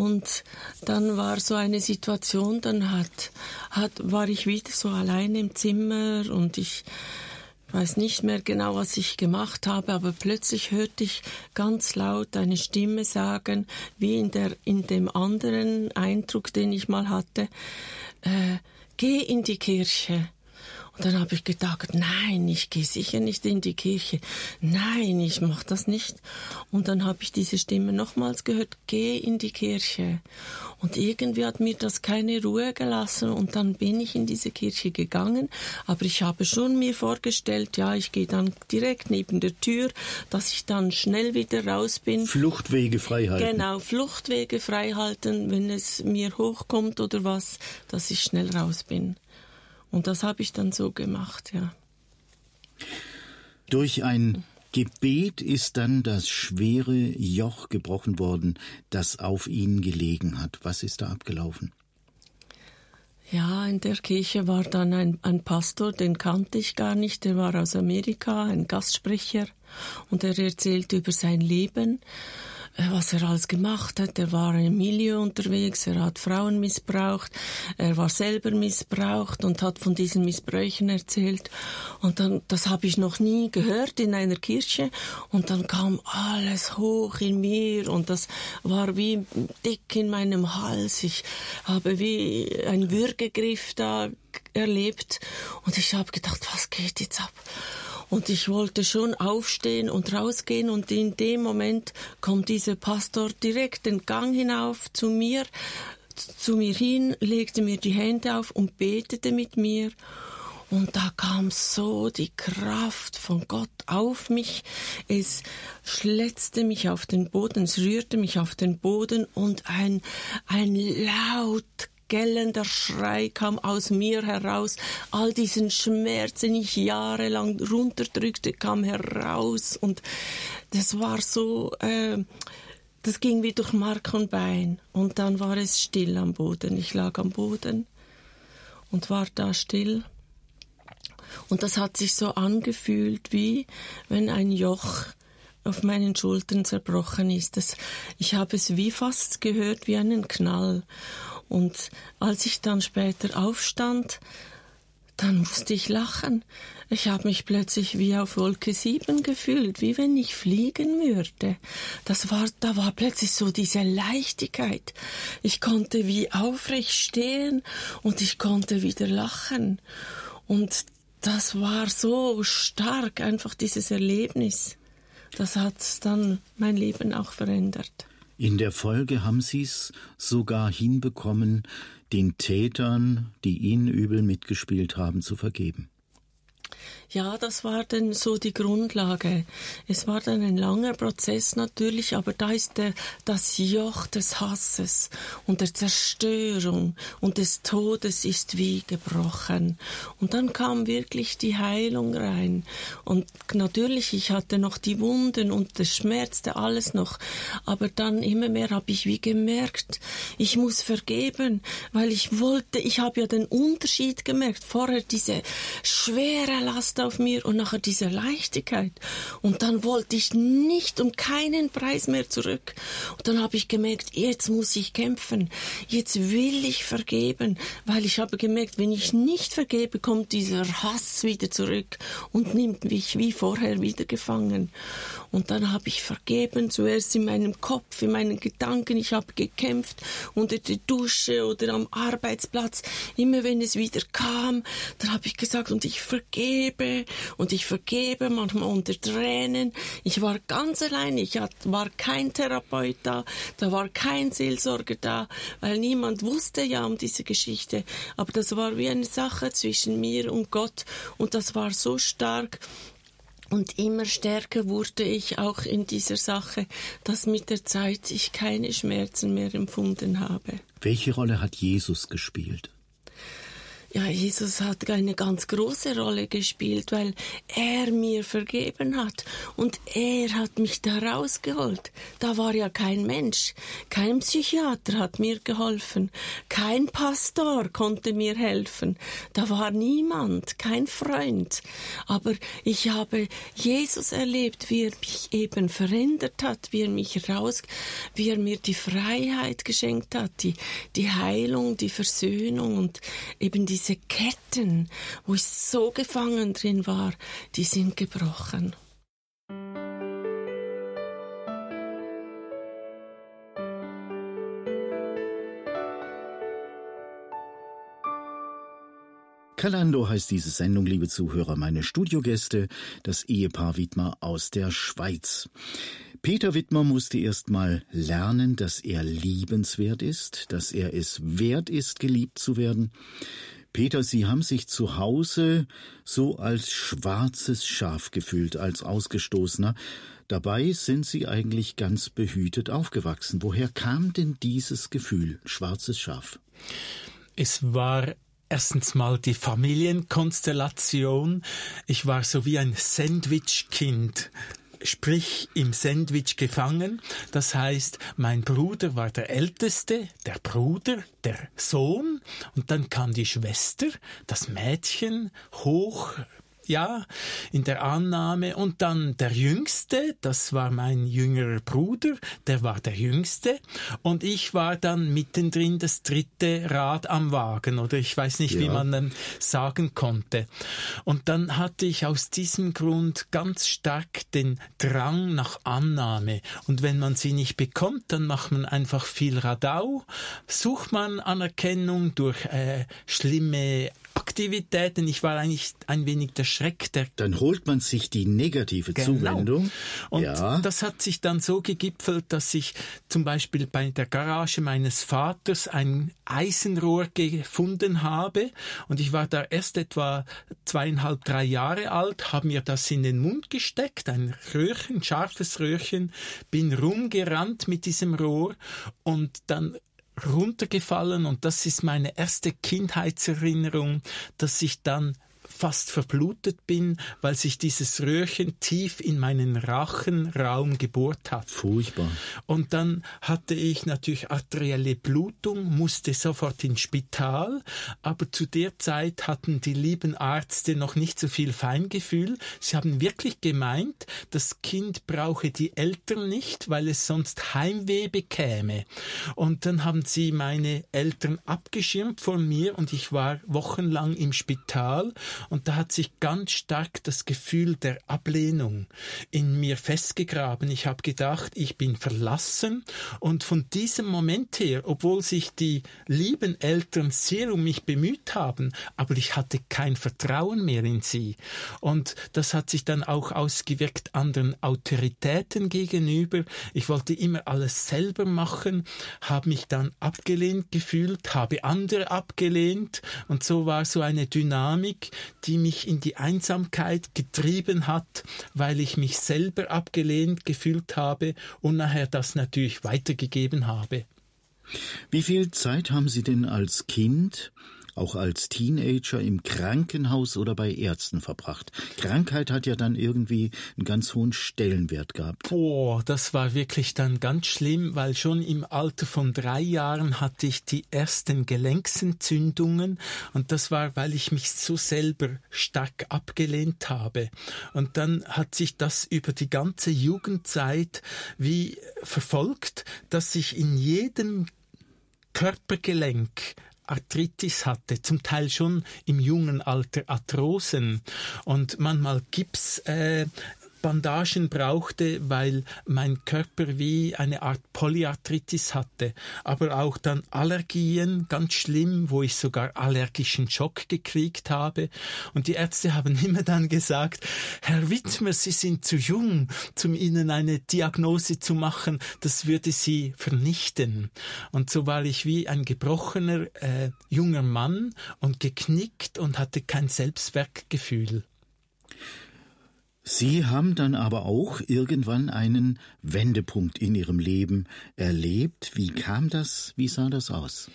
und dann war so eine Situation, dann hat, hat, war ich wieder so allein im Zimmer und ich weiß nicht mehr genau, was ich gemacht habe, aber plötzlich hörte ich ganz laut eine Stimme sagen, wie in der, in dem anderen Eindruck, den ich mal hatte, äh, geh in die Kirche. Und dann habe ich gedacht, nein, ich gehe sicher nicht in die Kirche. Nein, ich mache das nicht. Und dann habe ich diese Stimme nochmals gehört, geh in die Kirche. Und irgendwie hat mir das keine Ruhe gelassen und dann bin ich in diese Kirche gegangen. Aber ich habe schon mir vorgestellt, ja, ich gehe dann direkt neben der Tür, dass ich dann schnell wieder raus bin. Fluchtwege frei halten. Genau, Fluchtwege frei halten, wenn es mir hochkommt oder was, dass ich schnell raus bin. Und das habe ich dann so gemacht, ja. Durch ein Gebet ist dann das schwere Joch gebrochen worden, das auf ihn gelegen hat. Was ist da abgelaufen? Ja, in der Kirche war dann ein, ein Pastor, den kannte ich gar nicht, der war aus Amerika, ein Gastsprecher, und er erzählte über sein Leben was er alles gemacht hat. Er war im Milieu unterwegs, er hat Frauen missbraucht, er war selber missbraucht und hat von diesen Missbräuchen erzählt. Und dann, das habe ich noch nie gehört in einer Kirche. Und dann kam alles hoch in mir und das war wie dick in meinem Hals. Ich habe wie ein Würgegriff da erlebt und ich habe gedacht, was geht jetzt ab? Und ich wollte schon aufstehen und rausgehen und in dem Moment kommt dieser Pastor direkt den Gang hinauf zu mir, zu mir hin, legte mir die Hände auf und betete mit mir. Und da kam so die Kraft von Gott auf mich. Es schletzte mich auf den Boden, es rührte mich auf den Boden und ein, ein laut gellender Schrei kam aus mir heraus. All diesen Schmerz, den ich jahrelang runterdrückte, kam heraus. Und das war so, äh, das ging wie durch Mark und Bein. Und dann war es still am Boden. Ich lag am Boden und war da still. Und das hat sich so angefühlt, wie wenn ein Joch auf meinen Schultern zerbrochen ist. Das, ich habe es wie fast gehört wie einen Knall. Und als ich dann später aufstand, dann musste ich lachen. Ich habe mich plötzlich wie auf Wolke 7 gefühlt, wie wenn ich fliegen würde. Das war, da war plötzlich so diese Leichtigkeit. Ich konnte wie aufrecht stehen und ich konnte wieder lachen. Und das war so stark, einfach dieses Erlebnis. Das hat dann mein Leben auch verändert. In der Folge haben sie es sogar hinbekommen, den Tätern, die ihnen übel mitgespielt haben, zu vergeben. Ja, das war dann so die Grundlage. Es war dann ein langer Prozess natürlich, aber da ist der, das Joch des Hasses und der Zerstörung und des Todes ist wie gebrochen. Und dann kam wirklich die Heilung rein. Und natürlich, ich hatte noch die Wunden und das schmerzte alles noch. Aber dann immer mehr habe ich wie gemerkt, ich muss vergeben, weil ich wollte, ich habe ja den Unterschied gemerkt. Vorher diese schwere Last auf mir und nachher diese Leichtigkeit. Und dann wollte ich nicht um keinen Preis mehr zurück. Und dann habe ich gemerkt, jetzt muss ich kämpfen. Jetzt will ich vergeben, weil ich habe gemerkt, wenn ich nicht vergebe, kommt dieser Hass wieder zurück und nimmt mich wie vorher wieder gefangen. Und dann habe ich vergeben, zuerst in meinem Kopf, in meinen Gedanken. Ich habe gekämpft unter der Dusche oder am Arbeitsplatz. Immer wenn es wieder kam, dann habe ich gesagt, und ich vergebe und ich vergebe manchmal unter Tränen. Ich war ganz allein, ich war kein Therapeut da, da war kein Seelsorger da, weil niemand wusste ja um diese Geschichte. Aber das war wie eine Sache zwischen mir und Gott und das war so stark. Und immer stärker wurde ich auch in dieser Sache, dass mit der Zeit ich keine Schmerzen mehr empfunden habe. Welche Rolle hat Jesus gespielt? Ja, Jesus hat eine ganz große Rolle gespielt, weil er mir vergeben hat und er hat mich da rausgeholt. Da war ja kein Mensch, kein Psychiater hat mir geholfen, kein Pastor konnte mir helfen, da war niemand, kein Freund. Aber ich habe Jesus erlebt, wie er mich eben verändert hat, wie er mich raus, wie er mir die Freiheit geschenkt hat, die, die Heilung, die Versöhnung und eben die diese Ketten, wo ich so gefangen drin war, die sind gebrochen. Kalando heißt diese Sendung, liebe Zuhörer, meine Studiogäste, das Ehepaar Widmer aus der Schweiz. Peter Wittmer musste erst mal lernen, dass er liebenswert ist, dass er es wert ist, geliebt zu werden. Peter, Sie haben sich zu Hause so als schwarzes Schaf gefühlt, als Ausgestoßener. Dabei sind Sie eigentlich ganz behütet aufgewachsen. Woher kam denn dieses Gefühl, schwarzes Schaf? Es war erstens mal die Familienkonstellation. Ich war so wie ein Sandwich-Kind sprich im Sandwich gefangen. Das heißt, mein Bruder war der Älteste, der Bruder, der Sohn, und dann kam die Schwester, das Mädchen, hoch ja, in der Annahme. Und dann der Jüngste, das war mein jüngerer Bruder, der war der Jüngste. Und ich war dann mittendrin das dritte Rad am Wagen, oder ich weiß nicht, ja. wie man dann sagen konnte. Und dann hatte ich aus diesem Grund ganz stark den Drang nach Annahme. Und wenn man sie nicht bekommt, dann macht man einfach viel Radau, sucht man Anerkennung durch äh, schlimme Aktivitäten. Ich war eigentlich ein wenig der Schreck der. Dann holt man sich die negative genau. Zuwendung. Und ja. das hat sich dann so gegipfelt, dass ich zum Beispiel bei der Garage meines Vaters ein Eisenrohr gefunden habe. Und ich war da erst etwa zweieinhalb, drei Jahre alt, habe mir das in den Mund gesteckt, ein Röhrchen, scharfes Röhrchen, bin rumgerannt mit diesem Rohr und dann runtergefallen und das ist meine erste Kindheitserinnerung, dass ich dann fast verblutet bin, weil sich dieses Röhrchen tief in meinen Rachenraum gebohrt hat. Furchtbar. Und dann hatte ich natürlich arterielle Blutung, musste sofort ins Spital, aber zu der Zeit hatten die lieben Ärzte noch nicht so viel Feingefühl. Sie haben wirklich gemeint, das Kind brauche die Eltern nicht, weil es sonst Heimweh bekäme. Und dann haben sie meine Eltern abgeschirmt von mir und ich war wochenlang im Spital und da hat sich ganz stark das Gefühl der Ablehnung in mir festgegraben. Ich habe gedacht, ich bin verlassen. Und von diesem Moment her, obwohl sich die lieben Eltern sehr um mich bemüht haben, aber ich hatte kein Vertrauen mehr in sie. Und das hat sich dann auch ausgewirkt anderen Autoritäten gegenüber. Ich wollte immer alles selber machen, habe mich dann abgelehnt gefühlt, habe andere abgelehnt. Und so war so eine Dynamik, die mich in die Einsamkeit getrieben hat, weil ich mich selber abgelehnt gefühlt habe und nachher das natürlich weitergegeben habe. Wie viel Zeit haben Sie denn als Kind auch als Teenager im Krankenhaus oder bei Ärzten verbracht. Krankheit hat ja dann irgendwie einen ganz hohen Stellenwert gehabt. Boah, das war wirklich dann ganz schlimm, weil schon im Alter von drei Jahren hatte ich die ersten Gelenksentzündungen und das war, weil ich mich so selber stark abgelehnt habe. Und dann hat sich das über die ganze Jugendzeit wie verfolgt, dass ich in jedem Körpergelenk Arthritis hatte, zum Teil schon im jungen Alter Arthrosen. Und manchmal Gips äh, Bandagen brauchte, weil mein Körper wie eine Art Polyarthritis hatte, aber auch dann Allergien, ganz schlimm, wo ich sogar allergischen Schock gekriegt habe. Und die Ärzte haben immer dann gesagt, Herr Wittmer, Sie sind zu jung, um Ihnen eine Diagnose zu machen, das würde Sie vernichten. Und so war ich wie ein gebrochener äh, junger Mann und geknickt und hatte kein Selbstwertgefühl. Sie haben dann aber auch irgendwann einen Wendepunkt in Ihrem Leben erlebt. Wie kam das? Wie sah das aus?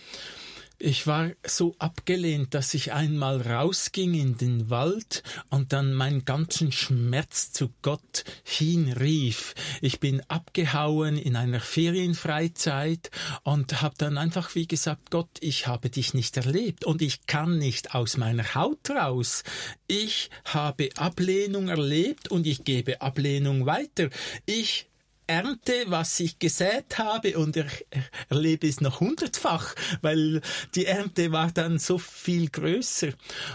Ich war so abgelehnt, dass ich einmal rausging in den Wald und dann meinen ganzen Schmerz zu Gott hinrief. Ich bin abgehauen in einer Ferienfreizeit und habe dann einfach wie gesagt, Gott, ich habe dich nicht erlebt und ich kann nicht aus meiner Haut raus. Ich habe Ablehnung erlebt und ich gebe Ablehnung weiter. Ich ernte, was ich gesät habe und er, erlebe es noch hundertfach, weil die Ernte war dann so viel größer.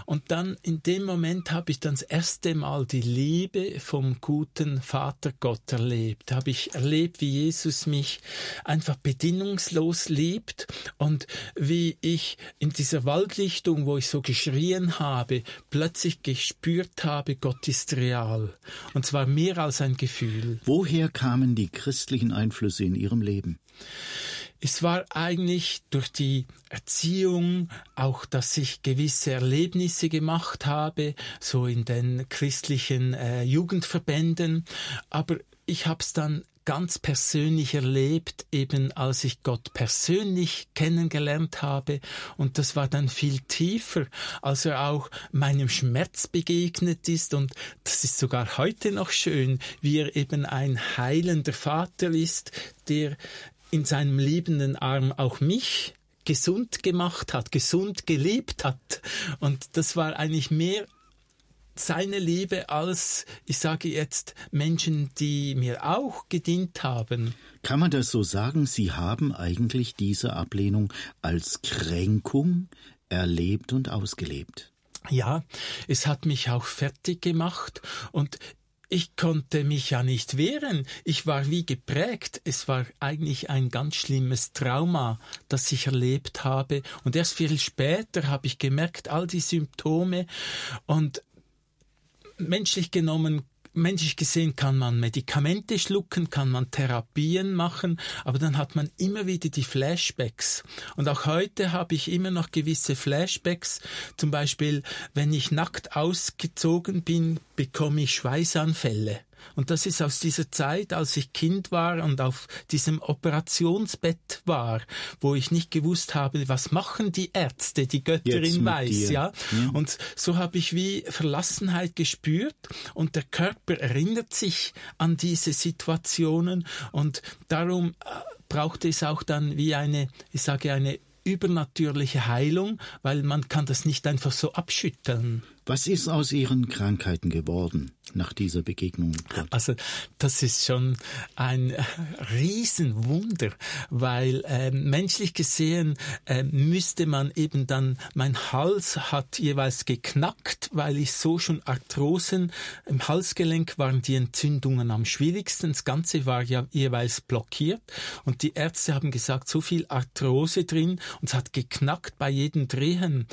Und dann in dem Moment habe ich dann das erste Mal die Liebe vom guten Vater Gott erlebt. Habe ich erlebt, wie Jesus mich einfach bedingungslos liebt und wie ich in dieser Waldlichtung, wo ich so geschrien habe, plötzlich gespürt habe, Gott ist real. Und zwar mehr als ein Gefühl. Woher kamen die die christlichen Einflüsse in Ihrem Leben? Es war eigentlich durch die Erziehung auch, dass ich gewisse Erlebnisse gemacht habe, so in den christlichen äh, Jugendverbänden, aber ich habe es dann ganz persönlich erlebt, eben als ich Gott persönlich kennengelernt habe. Und das war dann viel tiefer, als er auch meinem Schmerz begegnet ist. Und das ist sogar heute noch schön, wie er eben ein heilender Vater ist, der in seinem liebenden Arm auch mich gesund gemacht hat, gesund gelebt hat. Und das war eigentlich mehr seine Liebe als, ich sage jetzt, Menschen, die mir auch gedient haben. Kann man das so sagen? Sie haben eigentlich diese Ablehnung als Kränkung erlebt und ausgelebt. Ja, es hat mich auch fertig gemacht und ich konnte mich ja nicht wehren. Ich war wie geprägt. Es war eigentlich ein ganz schlimmes Trauma, das ich erlebt habe. Und erst viel später habe ich gemerkt, all die Symptome und menschlich genommen menschlich gesehen kann man Medikamente schlucken, kann man Therapien machen, aber dann hat man immer wieder die Flashbacks. Und auch heute habe ich immer noch gewisse Flashbacks. Zum Beispiel, wenn ich nackt ausgezogen bin, bekomme ich Schweißanfälle. Und das ist aus dieser Zeit, als ich Kind war und auf diesem Operationsbett war, wo ich nicht gewusst habe, was machen die Ärzte, die Götterin weiß, ja? ja. Und so habe ich wie Verlassenheit gespürt und der Körper erinnert sich an diese Situationen und darum äh, braucht es auch dann wie eine, ich sage eine übernatürliche Heilung, weil man kann das nicht einfach so abschütteln. Was ist aus Ihren Krankheiten geworden? Nach dieser Begegnung? Also das ist schon ein Riesenwunder, weil äh, menschlich gesehen äh, müsste man eben dann, mein Hals hat jeweils geknackt, weil ich so schon Arthrosen im Halsgelenk waren die Entzündungen am schwierigsten. Das Ganze war ja jeweils blockiert und die Ärzte haben gesagt, so viel Arthrose drin und es hat geknackt bei jedem Drehen.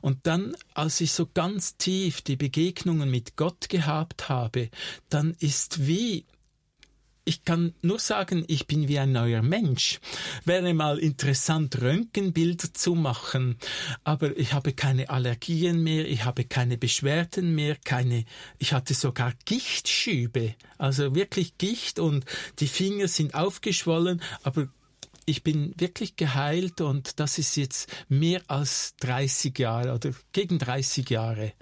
Und dann, als ich so ganz tief die Begegnungen mit Gott gehabt habe, dann ist wie ich kann nur sagen, ich bin wie ein neuer Mensch. Wäre mal interessant, Röntgenbilder zu machen, aber ich habe keine Allergien mehr, ich habe keine Beschwerden mehr, keine, ich hatte sogar Gichtschübe, also wirklich Gicht und die Finger sind aufgeschwollen, aber ich bin wirklich geheilt und das ist jetzt mehr als 30 Jahre oder gegen 30 Jahre.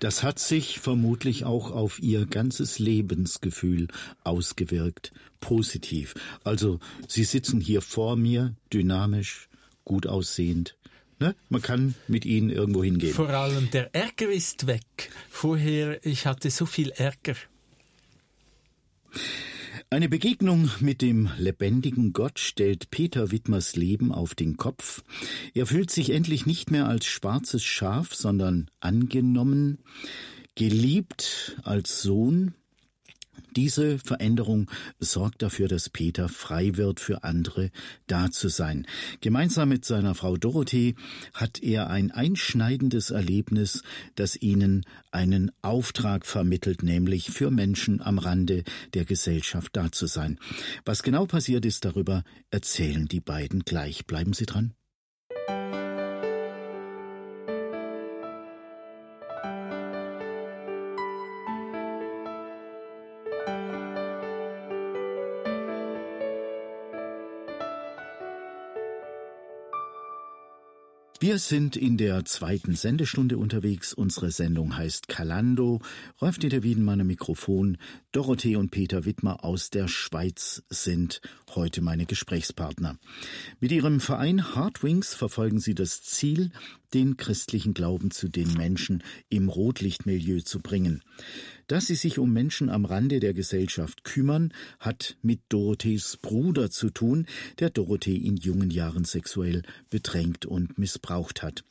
Das hat sich vermutlich auch auf Ihr ganzes Lebensgefühl ausgewirkt, positiv. Also Sie sitzen hier vor mir, dynamisch, gut aussehend. Ne? Man kann mit Ihnen irgendwo hingehen. Vor allem der Ärger ist weg. Vorher, ich hatte so viel Ärger. Eine Begegnung mit dem lebendigen Gott stellt Peter Wittmers Leben auf den Kopf. Er fühlt sich endlich nicht mehr als schwarzes Schaf, sondern angenommen, geliebt als Sohn, diese Veränderung sorgt dafür, dass Peter frei wird, für andere da zu sein. Gemeinsam mit seiner Frau Dorothee hat er ein einschneidendes Erlebnis, das ihnen einen Auftrag vermittelt, nämlich für Menschen am Rande der Gesellschaft da zu sein. Was genau passiert ist, darüber erzählen die beiden gleich. Bleiben Sie dran. Wir sind in der zweiten Sendestunde unterwegs. Unsere Sendung heißt Kalando. Rolf-Dieter Wiedenmann am Mikrofon. Dorothee und Peter Wittmer aus der Schweiz sind heute meine Gesprächspartner. Mit ihrem Verein Hardwings verfolgen sie das Ziel, den christlichen Glauben zu den Menschen im Rotlichtmilieu zu bringen. Dass sie sich um Menschen am Rande der Gesellschaft kümmern, hat mit Dorothees Bruder zu tun, der Dorothee in jungen Jahren sexuell bedrängt und missbraucht hat.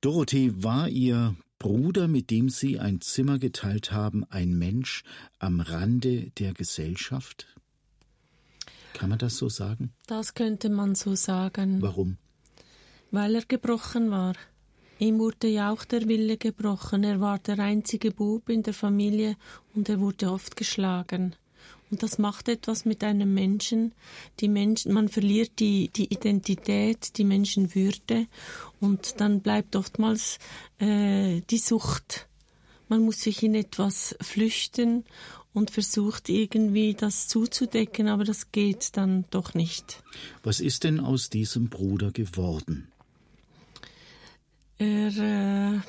Dorothee war ihr Bruder, mit dem sie ein Zimmer geteilt haben, ein Mensch am Rande der Gesellschaft? Kann man das so sagen? Das könnte man so sagen. Warum? Weil er gebrochen war. Ihm wurde ja auch der Wille gebrochen. Er war der einzige Bub in der Familie und er wurde oft geschlagen. Und das macht etwas mit einem Menschen. Die Menschen, man verliert die, die Identität, die Menschenwürde und dann bleibt oftmals äh, die Sucht. Man muss sich in etwas flüchten und versucht irgendwie das zuzudecken, aber das geht dann doch nicht. Was ist denn aus diesem Bruder geworden? Er, äh,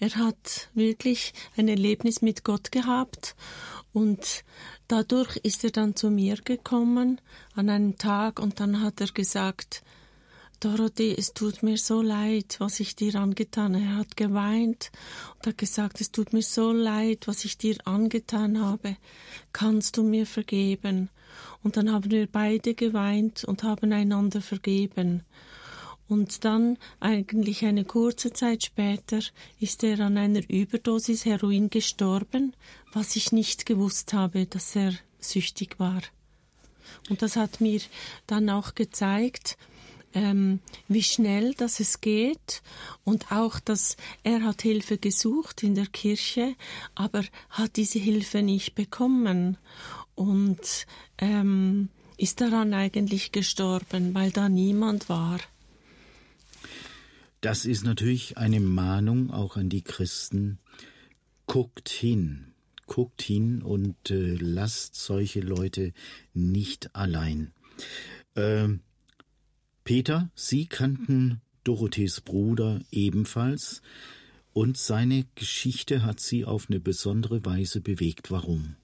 er hat wirklich ein Erlebnis mit Gott gehabt und dadurch ist er dann zu mir gekommen an einem Tag und dann hat er gesagt, Dorothee, es tut mir so leid, was ich dir angetan habe. Er hat geweint und hat gesagt, es tut mir so leid, was ich dir angetan habe. Kannst du mir vergeben? Und dann haben wir beide geweint und haben einander vergeben. Und dann, eigentlich eine kurze Zeit später, ist er an einer Überdosis Heroin gestorben, was ich nicht gewusst habe, dass er süchtig war. Und das hat mir dann auch gezeigt, ähm, wie schnell das es geht und auch, dass er hat Hilfe gesucht in der Kirche, aber hat diese Hilfe nicht bekommen und ähm, ist daran eigentlich gestorben, weil da niemand war. Das ist natürlich eine Mahnung auch an die Christen. Guckt hin, guckt hin und äh, lasst solche Leute nicht allein. Äh, Peter, Sie kannten Dorothees Bruder ebenfalls und seine Geschichte hat Sie auf eine besondere Weise bewegt. Warum?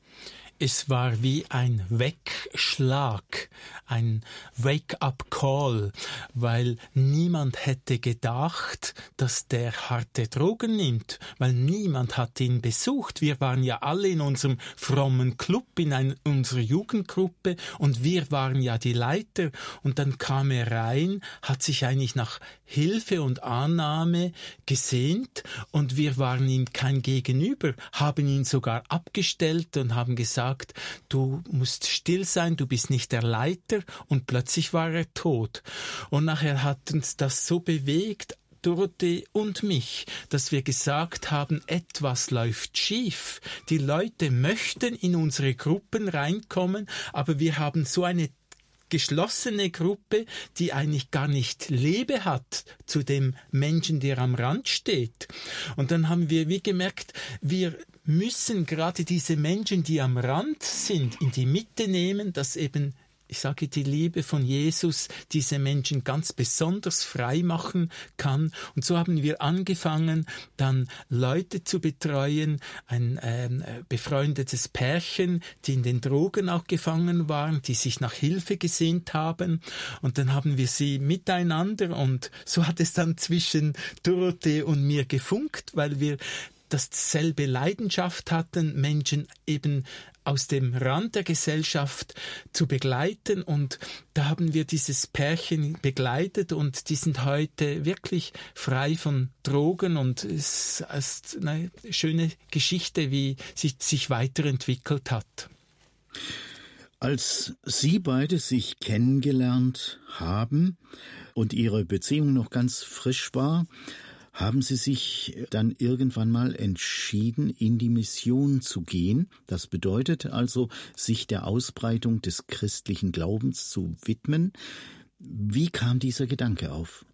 Es war wie ein Wegschlag, ein Wake-up-Call, weil niemand hätte gedacht, dass der harte Drogen nimmt, weil niemand hat ihn besucht. Wir waren ja alle in unserem frommen Club, in ein, unserer Jugendgruppe und wir waren ja die Leiter und dann kam er rein, hat sich eigentlich nach Hilfe und Annahme gesehnt und wir waren ihm kein Gegenüber, haben ihn sogar abgestellt und haben gesagt, gesagt, du musst still sein, du bist nicht der Leiter und plötzlich war er tot. Und nachher hat uns das so bewegt, Dorothee und mich, dass wir gesagt haben, etwas läuft schief. Die Leute möchten in unsere Gruppen reinkommen, aber wir haben so eine geschlossene Gruppe, die eigentlich gar nicht Lebe hat zu dem Menschen, der am Rand steht. Und dann haben wir wie gemerkt, wir müssen gerade diese Menschen, die am Rand sind, in die Mitte nehmen, dass eben ich sage, die Liebe von Jesus diese Menschen ganz besonders frei machen kann. Und so haben wir angefangen, dann Leute zu betreuen, ein ähm, befreundetes Pärchen, die in den Drogen auch gefangen waren, die sich nach Hilfe gesehnt haben. Und dann haben wir sie miteinander und so hat es dann zwischen Dorothee und mir gefunkt, weil wir dasselbe Leidenschaft hatten, Menschen eben aus dem Rand der Gesellschaft zu begleiten und da haben wir dieses Pärchen begleitet und die sind heute wirklich frei von Drogen und es ist eine schöne Geschichte, wie sie sich weiterentwickelt hat. Als Sie beide sich kennengelernt haben und Ihre Beziehung noch ganz frisch war, haben Sie sich dann irgendwann mal entschieden, in die Mission zu gehen. Das bedeutet also, sich der Ausbreitung des christlichen Glaubens zu widmen. Wie kam dieser Gedanke auf?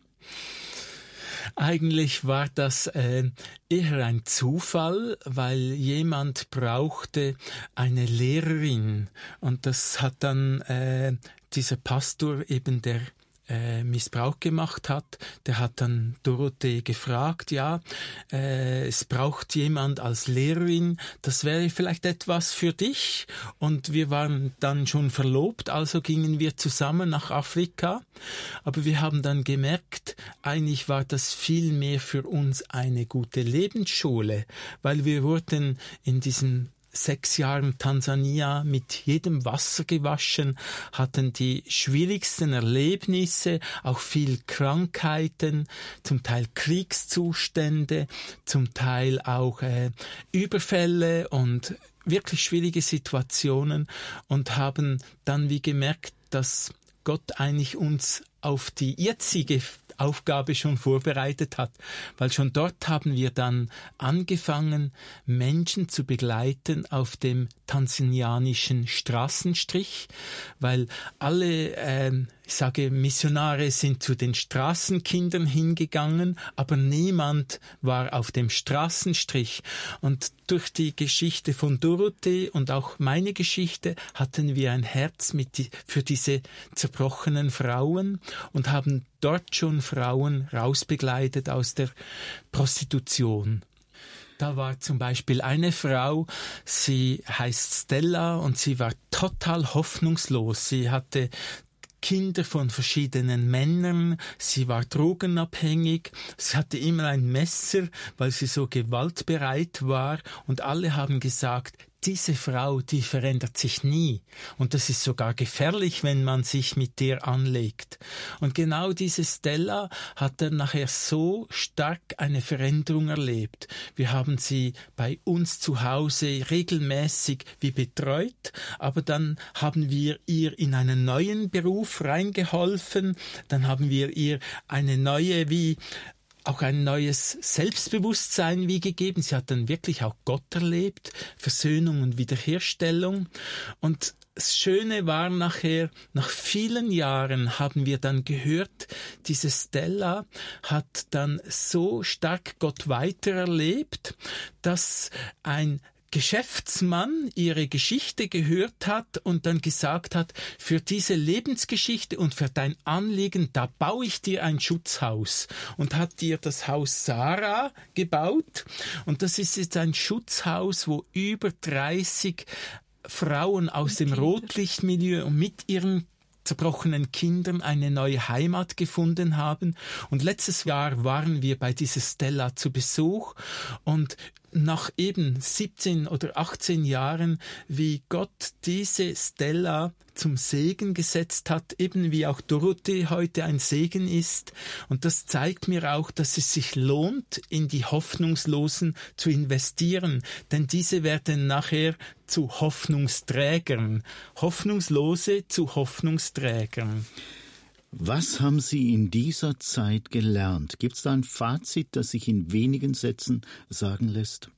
Eigentlich war das äh, eher ein Zufall, weil jemand brauchte eine Lehrerin und das hat dann äh, dieser Pastor eben der äh, Missbrauch gemacht hat, der hat dann Dorothee gefragt, ja, äh, es braucht jemand als Lehrerin, das wäre vielleicht etwas für dich. Und wir waren dann schon verlobt, also gingen wir zusammen nach Afrika. Aber wir haben dann gemerkt, eigentlich war das viel mehr für uns eine gute Lebensschule, weil wir wurden in diesem sechs Jahren Tansania mit jedem Wasser gewaschen, hatten die schwierigsten Erlebnisse, auch viel Krankheiten, zum Teil Kriegszustände, zum Teil auch äh, Überfälle und wirklich schwierige Situationen und haben dann wie gemerkt, dass Gott eigentlich uns auf die jetzige Aufgabe schon vorbereitet hat, weil schon dort haben wir dann angefangen, Menschen zu begleiten auf dem tansanianischen Straßenstrich, weil alle, äh, ich sage, Missionare sind zu den Straßenkindern hingegangen, aber niemand war auf dem Straßenstrich. Und durch die Geschichte von Dorothee und auch meine Geschichte hatten wir ein Herz die, für diese zerbrochenen Frauen und haben dort schon Frauen rausbegleitet aus der Prostitution. Da war zum Beispiel eine Frau, sie heißt Stella und sie war total hoffnungslos. Sie hatte Kinder von verschiedenen Männern, sie war drogenabhängig, sie hatte immer ein Messer, weil sie so gewaltbereit war. Und alle haben gesagt, diese Frau, die verändert sich nie. Und das ist sogar gefährlich, wenn man sich mit der anlegt. Und genau diese Stella hat dann nachher so stark eine Veränderung erlebt. Wir haben sie bei uns zu Hause regelmäßig wie betreut, aber dann haben wir ihr in einen neuen Beruf reingeholfen, dann haben wir ihr eine neue wie auch ein neues Selbstbewusstsein wie gegeben. Sie hat dann wirklich auch Gott erlebt, Versöhnung und Wiederherstellung. Und das Schöne war nachher, nach vielen Jahren haben wir dann gehört, diese Stella hat dann so stark Gott weitererlebt, dass ein Geschäftsmann ihre Geschichte gehört hat und dann gesagt hat, für diese Lebensgeschichte und für dein Anliegen, da baue ich dir ein Schutzhaus. Und hat dir das Haus Sarah gebaut. Und das ist jetzt ein Schutzhaus, wo über 30 Frauen aus dem Rotlichtmilieu und mit ihren zerbrochenen Kindern eine neue Heimat gefunden haben. Und letztes Jahr waren wir bei dieser Stella zu Besuch. Und nach eben 17 oder 18 Jahren, wie Gott diese Stella zum Segen gesetzt hat, eben wie auch Dorothee heute ein Segen ist. Und das zeigt mir auch, dass es sich lohnt, in die Hoffnungslosen zu investieren, denn diese werden nachher zu Hoffnungsträgern, Hoffnungslose zu Hoffnungsträgern. Was haben Sie in dieser Zeit gelernt? Gibt es da ein Fazit, das sich in wenigen Sätzen sagen lässt?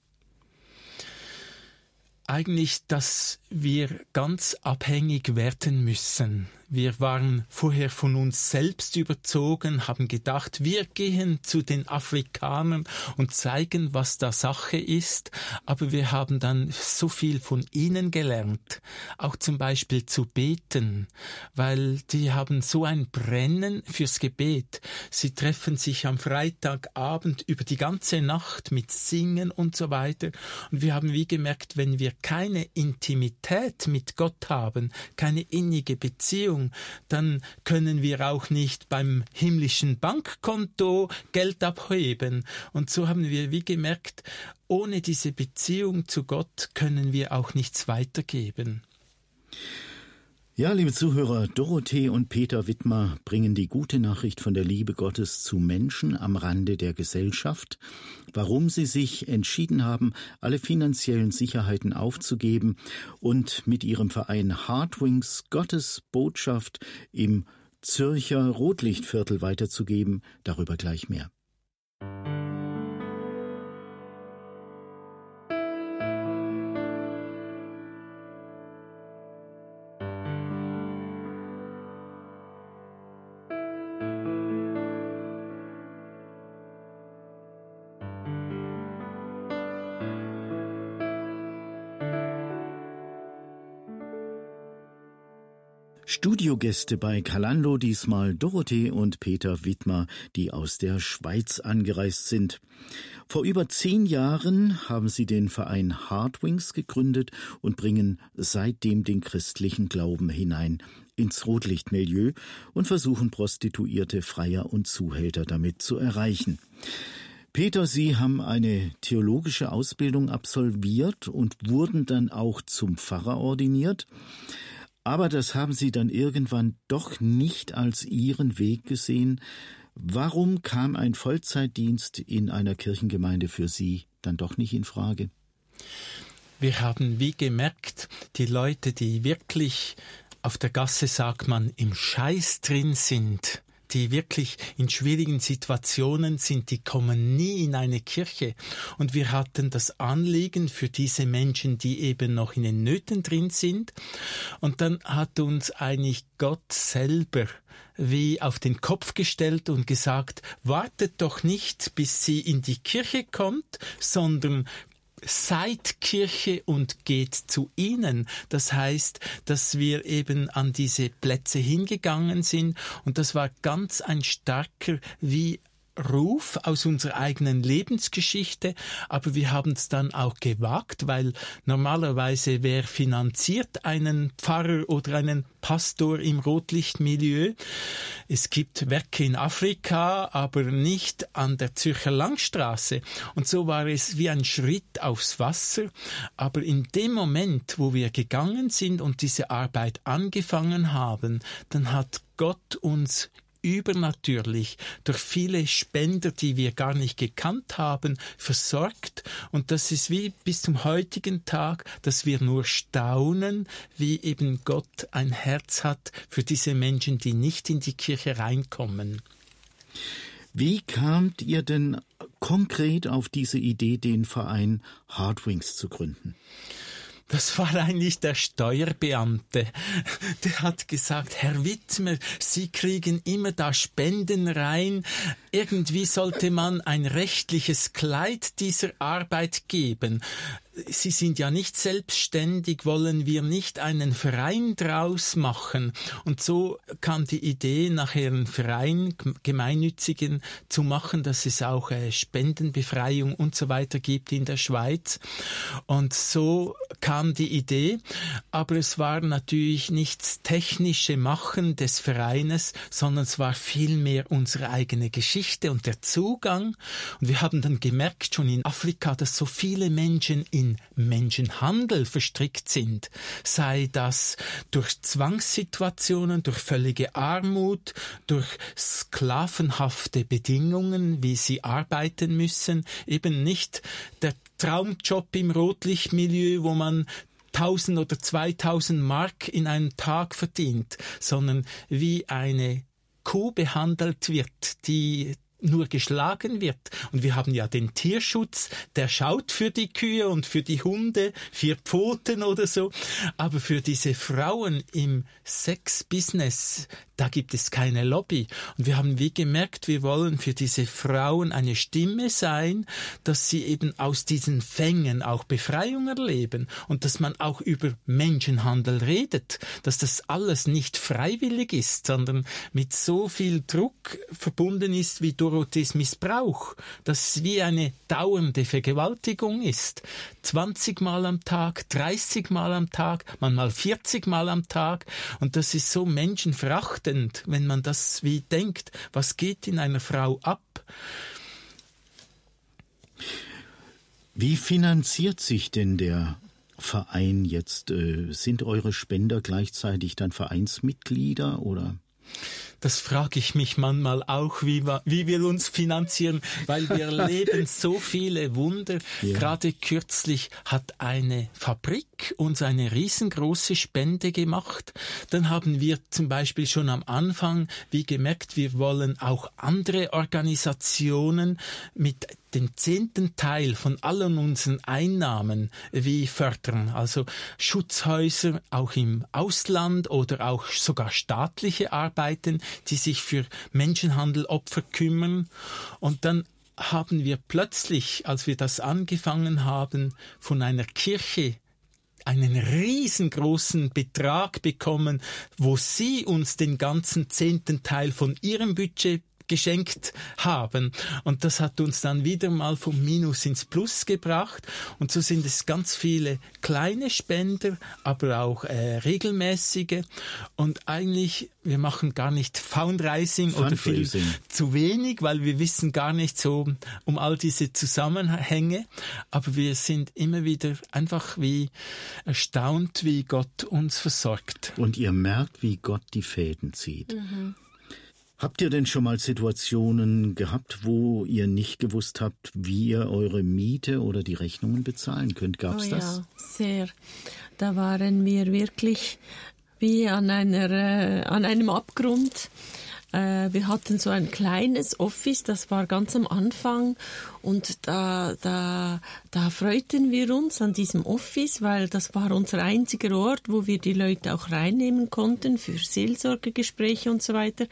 Eigentlich, dass wir ganz abhängig werden müssen wir waren vorher von uns selbst überzogen, haben gedacht, wir gehen zu den Afrikanern und zeigen, was da Sache ist, aber wir haben dann so viel von ihnen gelernt, auch zum Beispiel zu beten, weil die haben so ein Brennen fürs Gebet. Sie treffen sich am Freitagabend über die ganze Nacht mit Singen und so weiter. Und wir haben wie gemerkt, wenn wir keine Intimität mit Gott haben, keine innige Beziehung, Beziehung, dann können wir auch nicht beim himmlischen Bankkonto Geld abheben. Und so haben wir wie gemerkt, ohne diese Beziehung zu Gott können wir auch nichts weitergeben. Ja, liebe Zuhörer, Dorothee und Peter Wittmer bringen die gute Nachricht von der Liebe Gottes zu Menschen am Rande der Gesellschaft, warum sie sich entschieden haben, alle finanziellen Sicherheiten aufzugeben und mit ihrem Verein Hardwings Gottes Botschaft im Zürcher Rotlichtviertel weiterzugeben, darüber gleich mehr. Studiogäste bei Kalando diesmal Dorothee und Peter Wittmer, die aus der Schweiz angereist sind. Vor über zehn Jahren haben sie den Verein Hardwings gegründet und bringen seitdem den christlichen Glauben hinein ins Rotlichtmilieu und versuchen Prostituierte, Freier und Zuhälter damit zu erreichen. Peter, Sie haben eine theologische Ausbildung absolviert und wurden dann auch zum Pfarrer ordiniert. Aber das haben Sie dann irgendwann doch nicht als Ihren Weg gesehen. Warum kam ein Vollzeitdienst in einer Kirchengemeinde für Sie dann doch nicht in Frage? Wir haben wie gemerkt, die Leute, die wirklich auf der Gasse, sagt man, im Scheiß drin sind, die wirklich in schwierigen Situationen sind, die kommen nie in eine Kirche. Und wir hatten das Anliegen für diese Menschen, die eben noch in den Nöten drin sind. Und dann hat uns eigentlich Gott selber wie auf den Kopf gestellt und gesagt, wartet doch nicht, bis sie in die Kirche kommt, sondern seid Kirche und geht zu ihnen. Das heißt, dass wir eben an diese Plätze hingegangen sind und das war ganz ein starker wie Ruf aus unserer eigenen Lebensgeschichte, aber wir haben es dann auch gewagt, weil normalerweise wer finanziert einen Pfarrer oder einen Pastor im Rotlichtmilieu? Es gibt Werke in Afrika, aber nicht an der Zürcher Langstraße. Und so war es wie ein Schritt aufs Wasser. Aber in dem Moment, wo wir gegangen sind und diese Arbeit angefangen haben, dann hat Gott uns übernatürlich durch viele Spender, die wir gar nicht gekannt haben, versorgt. Und das ist wie bis zum heutigen Tag, dass wir nur staunen, wie eben Gott ein Herz hat für diese Menschen, die nicht in die Kirche reinkommen. Wie kamt ihr denn konkret auf diese Idee, den Verein Hardwings zu gründen? Das war eigentlich der Steuerbeamte. Der hat gesagt, Herr Wittmer, Sie kriegen immer da Spenden rein. Irgendwie sollte man ein rechtliches Kleid dieser Arbeit geben. Sie sind ja nicht selbstständig, wollen wir nicht einen Verein draus machen? Und so kam die Idee, nachher einen Verein, gemeinnützigen, zu machen, dass es auch äh, Spendenbefreiung und so weiter gibt in der Schweiz. Und so kam die Idee, aber es war natürlich nichts technische Machen des Vereines, sondern es war vielmehr unsere eigene Geschichte und der Zugang. Und wir haben dann gemerkt, schon in Afrika, dass so viele Menschen in in Menschenhandel verstrickt sind, sei das durch Zwangssituationen, durch völlige Armut, durch sklavenhafte Bedingungen, wie sie arbeiten müssen, eben nicht der Traumjob im Rotlichtmilieu, wo man 1000 oder 2000 Mark in einem Tag verdient, sondern wie eine Kuh behandelt wird, die nur geschlagen wird. Und wir haben ja den Tierschutz, der schaut für die Kühe und für die Hunde, vier Pfoten oder so. Aber für diese Frauen im Sexbusiness, da gibt es keine Lobby. Und wir haben wie gemerkt, wir wollen für diese Frauen eine Stimme sein, dass sie eben aus diesen Fängen auch Befreiung erleben und dass man auch über Menschenhandel redet, dass das alles nicht freiwillig ist, sondern mit so viel Druck verbunden ist wie Dorothys Missbrauch, dass es wie eine dauernde Vergewaltigung ist. 20 Mal am Tag, 30 Mal am Tag, manchmal 40 Mal am Tag. Und das ist so menschenverachtend, wenn man das wie denkt. Was geht in einer Frau ab? Wie finanziert sich denn der Verein jetzt? Äh, sind eure Spender gleichzeitig dann Vereinsmitglieder oder? Das frage ich mich manchmal auch, wie, wie wir uns finanzieren, weil wir leben so viele Wunder. Ja. Gerade kürzlich hat eine Fabrik uns eine riesengroße Spende gemacht. Dann haben wir zum Beispiel schon am Anfang, wie gemerkt, wir wollen auch andere Organisationen mit den zehnten Teil von allen unseren Einnahmen wie fördern. Also Schutzhäuser auch im Ausland oder auch sogar staatliche Arbeiten, die sich für Menschenhandelopfer kümmern. Und dann haben wir plötzlich, als wir das angefangen haben, von einer Kirche einen riesengroßen Betrag bekommen, wo sie uns den ganzen zehnten Teil von ihrem Budget geschenkt haben. Und das hat uns dann wieder mal vom Minus ins Plus gebracht. Und so sind es ganz viele kleine Spender, aber auch äh, regelmäßige. Und eigentlich, wir machen gar nicht Fundraising, oder viel zu wenig, weil wir wissen gar nicht so um all diese Zusammenhänge. Aber wir sind immer wieder einfach wie erstaunt, wie Gott uns versorgt. Und ihr merkt, wie Gott die Fäden zieht. Mhm. Habt ihr denn schon mal Situationen gehabt, wo ihr nicht gewusst habt, wie ihr eure Miete oder die Rechnungen bezahlen könnt? Gab's oh, das? Ja, sehr. Da waren wir wirklich wie an einer äh, an einem Abgrund. Äh, wir hatten so ein kleines Office, das war ganz am Anfang und da, da, da freuten wir uns an diesem Office, weil das war unser einziger Ort, wo wir die Leute auch reinnehmen konnten für Seelsorgegespräche und so weiter.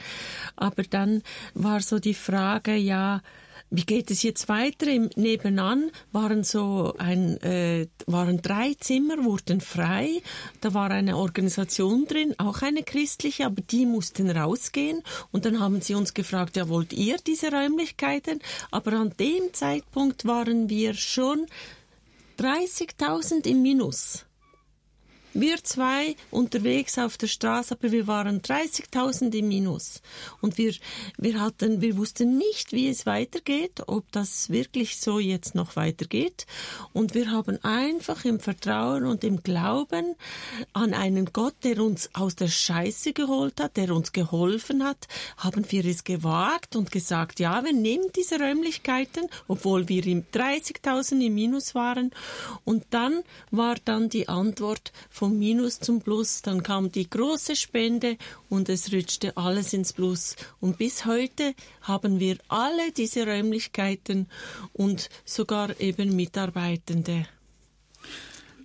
Aber dann war so die Frage, ja, wie geht es jetzt weiter? Im Nebenan waren so ein, äh, waren drei Zimmer, wurden frei. Da war eine Organisation drin, auch eine christliche, aber die mussten rausgehen. Und dann haben sie uns gefragt, ja, wollt ihr diese Räumlichkeiten? Aber an dem Zeitpunkt waren wir schon 30.000 im Minus. Wir zwei unterwegs auf der Straße, aber wir waren 30.000 im Minus. Und wir, wir hatten, wir wussten nicht, wie es weitergeht, ob das wirklich so jetzt noch weitergeht. Und wir haben einfach im Vertrauen und im Glauben an einen Gott, der uns aus der Scheiße geholt hat, der uns geholfen hat, haben wir es gewagt und gesagt, ja, wir nehmen diese Räumlichkeiten, obwohl wir im 30.000 im Minus waren. Und dann war dann die Antwort vom Minus zum Plus, dann kam die große Spende und es rutschte alles ins Plus. Und bis heute haben wir alle diese Räumlichkeiten und sogar eben Mitarbeitende.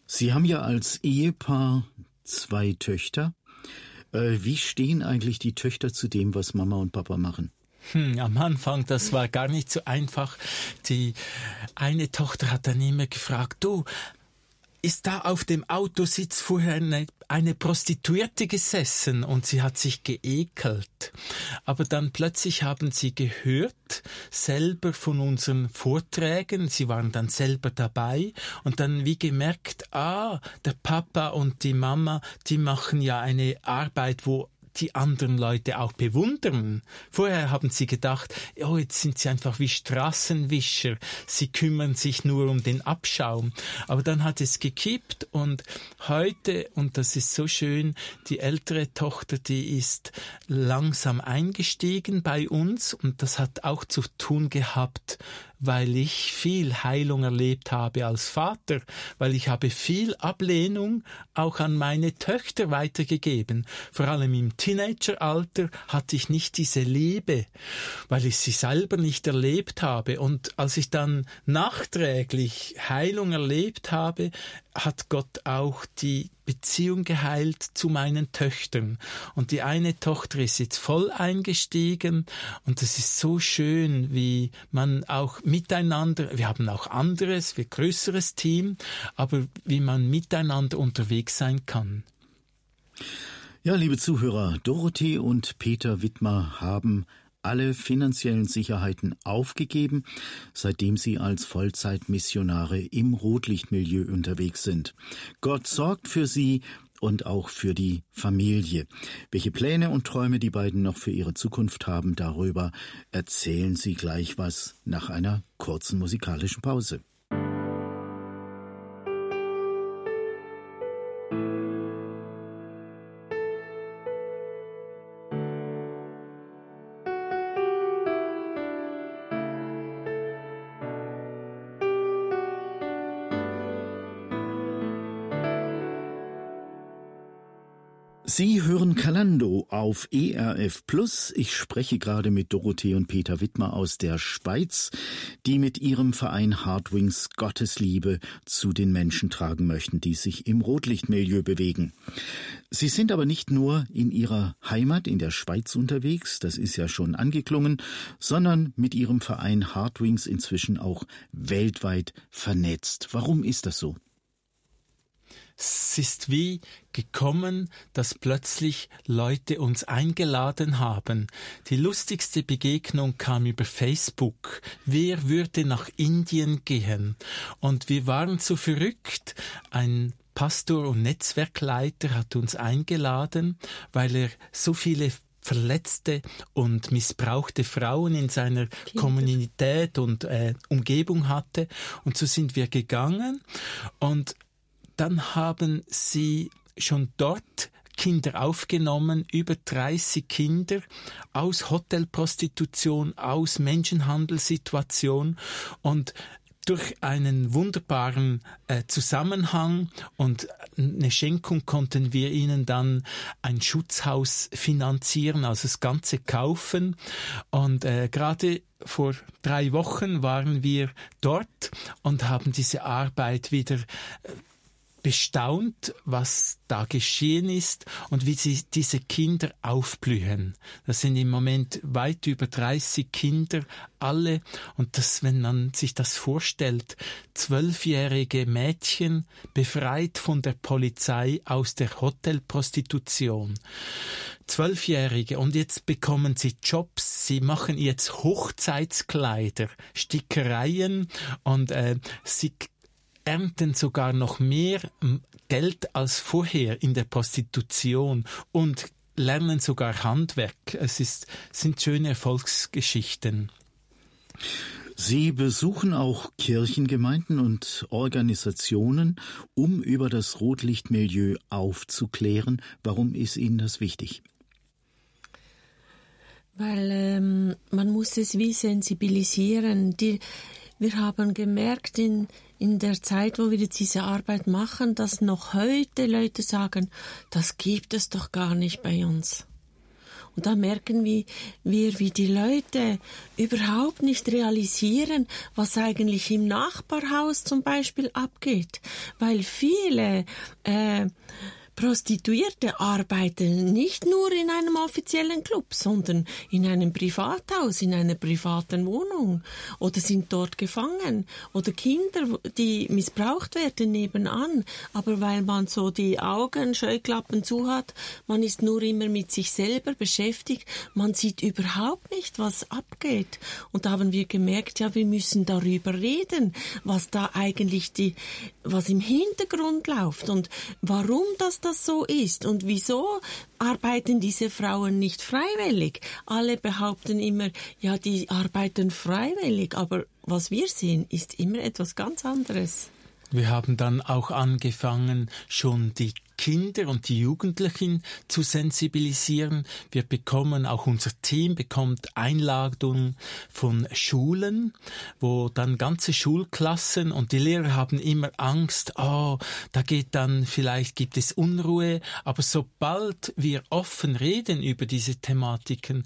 Sie haben ja als Ehepaar zwei Töchter. Äh, wie stehen eigentlich die Töchter zu dem, was Mama und Papa machen? Hm, am Anfang, das war gar nicht so einfach. Die eine Tochter hat dann immer gefragt, du, ist da auf dem Autositz vorher eine, eine Prostituierte gesessen und sie hat sich geekelt. Aber dann plötzlich haben sie gehört, selber von unseren Vorträgen, sie waren dann selber dabei und dann wie gemerkt, ah, der Papa und die Mama, die machen ja eine Arbeit, wo die anderen Leute auch bewundern. Vorher haben sie gedacht, oh, jetzt sind sie einfach wie Straßenwischer, sie kümmern sich nur um den Abschaum. Aber dann hat es gekippt und heute, und das ist so schön, die ältere Tochter, die ist langsam eingestiegen bei uns und das hat auch zu tun gehabt weil ich viel Heilung erlebt habe als Vater, weil ich habe viel Ablehnung auch an meine Töchter weitergegeben. Vor allem im Teenageralter hatte ich nicht diese Liebe, weil ich sie selber nicht erlebt habe. Und als ich dann nachträglich Heilung erlebt habe, hat Gott auch die Beziehung geheilt zu meinen Töchtern. Und die eine Tochter ist jetzt voll eingestiegen und es ist so schön, wie man auch miteinander, wir haben auch anderes, wir größeres Team, aber wie man miteinander unterwegs sein kann. Ja, liebe Zuhörer, Dorothee und Peter Wittmer haben alle finanziellen Sicherheiten aufgegeben, seitdem sie als Vollzeitmissionare im Rotlichtmilieu unterwegs sind. Gott sorgt für sie und auch für die Familie. Welche Pläne und Träume die beiden noch für ihre Zukunft haben, darüber erzählen sie gleich was nach einer kurzen musikalischen Pause. Auf ERF Plus. Ich spreche gerade mit Dorothee und Peter Wittmer aus der Schweiz, die mit ihrem Verein Hardwings Gottesliebe zu den Menschen tragen möchten, die sich im Rotlichtmilieu bewegen. Sie sind aber nicht nur in ihrer Heimat in der Schweiz unterwegs, das ist ja schon angeklungen, sondern mit ihrem Verein Hardwings inzwischen auch weltweit vernetzt. Warum ist das so? Es ist wie gekommen, dass plötzlich Leute uns eingeladen haben. Die lustigste Begegnung kam über Facebook. Wer würde nach Indien gehen? Und wir waren so verrückt. Ein Pastor und Netzwerkleiter hat uns eingeladen, weil er so viele verletzte und missbrauchte Frauen in seiner Kinder. Kommunität und äh, Umgebung hatte. Und so sind wir gegangen und dann haben sie schon dort Kinder aufgenommen, über 30 Kinder aus Hotelprostitution, aus Menschenhandelssituation und durch einen wunderbaren äh, Zusammenhang und eine Schenkung konnten wir ihnen dann ein Schutzhaus finanzieren, also das Ganze kaufen. Und äh, gerade vor drei Wochen waren wir dort und haben diese Arbeit wieder äh, bestaunt, was da geschehen ist und wie sie diese Kinder aufblühen. Das sind im Moment weit über 30 Kinder, alle. Und das, wenn man sich das vorstellt, zwölfjährige Mädchen befreit von der Polizei aus der Hotelprostitution. Zwölfjährige und jetzt bekommen sie Jobs, sie machen jetzt Hochzeitskleider, Stickereien und äh, sie ernten sogar noch mehr Geld als vorher in der Prostitution und lernen sogar Handwerk. Es ist, sind schöne Erfolgsgeschichten. Sie besuchen auch Kirchengemeinden und Organisationen, um über das Rotlichtmilieu aufzuklären. Warum ist Ihnen das wichtig? Weil ähm, man muss es wie sensibilisieren. Die, wir haben gemerkt in, in der Zeit, wo wir diese Arbeit machen, dass noch heute Leute sagen, das gibt es doch gar nicht bei uns. Und da merken wir, wir, wie die Leute überhaupt nicht realisieren, was eigentlich im Nachbarhaus zum Beispiel abgeht. Weil viele äh, Prostituierte arbeiten nicht nur in einem offiziellen Club, sondern in einem Privathaus, in einer privaten Wohnung oder sind dort gefangen oder Kinder, die missbraucht werden nebenan. Aber weil man so die Augen, Scheuklappen zu hat, man ist nur immer mit sich selber beschäftigt, man sieht überhaupt nicht, was abgeht. Und da haben wir gemerkt, ja, wir müssen darüber reden, was da eigentlich die, was im Hintergrund läuft und warum das das so ist und wieso arbeiten diese Frauen nicht freiwillig. Alle behaupten immer, ja, die arbeiten freiwillig, aber was wir sehen, ist immer etwas ganz anderes. Wir haben dann auch angefangen, schon die Kinder und die Jugendlichen zu sensibilisieren. Wir bekommen, auch unser Team bekommt Einladungen von Schulen, wo dann ganze Schulklassen und die Lehrer haben immer Angst, oh, da geht dann, vielleicht gibt es Unruhe, aber sobald wir offen reden über diese Thematiken,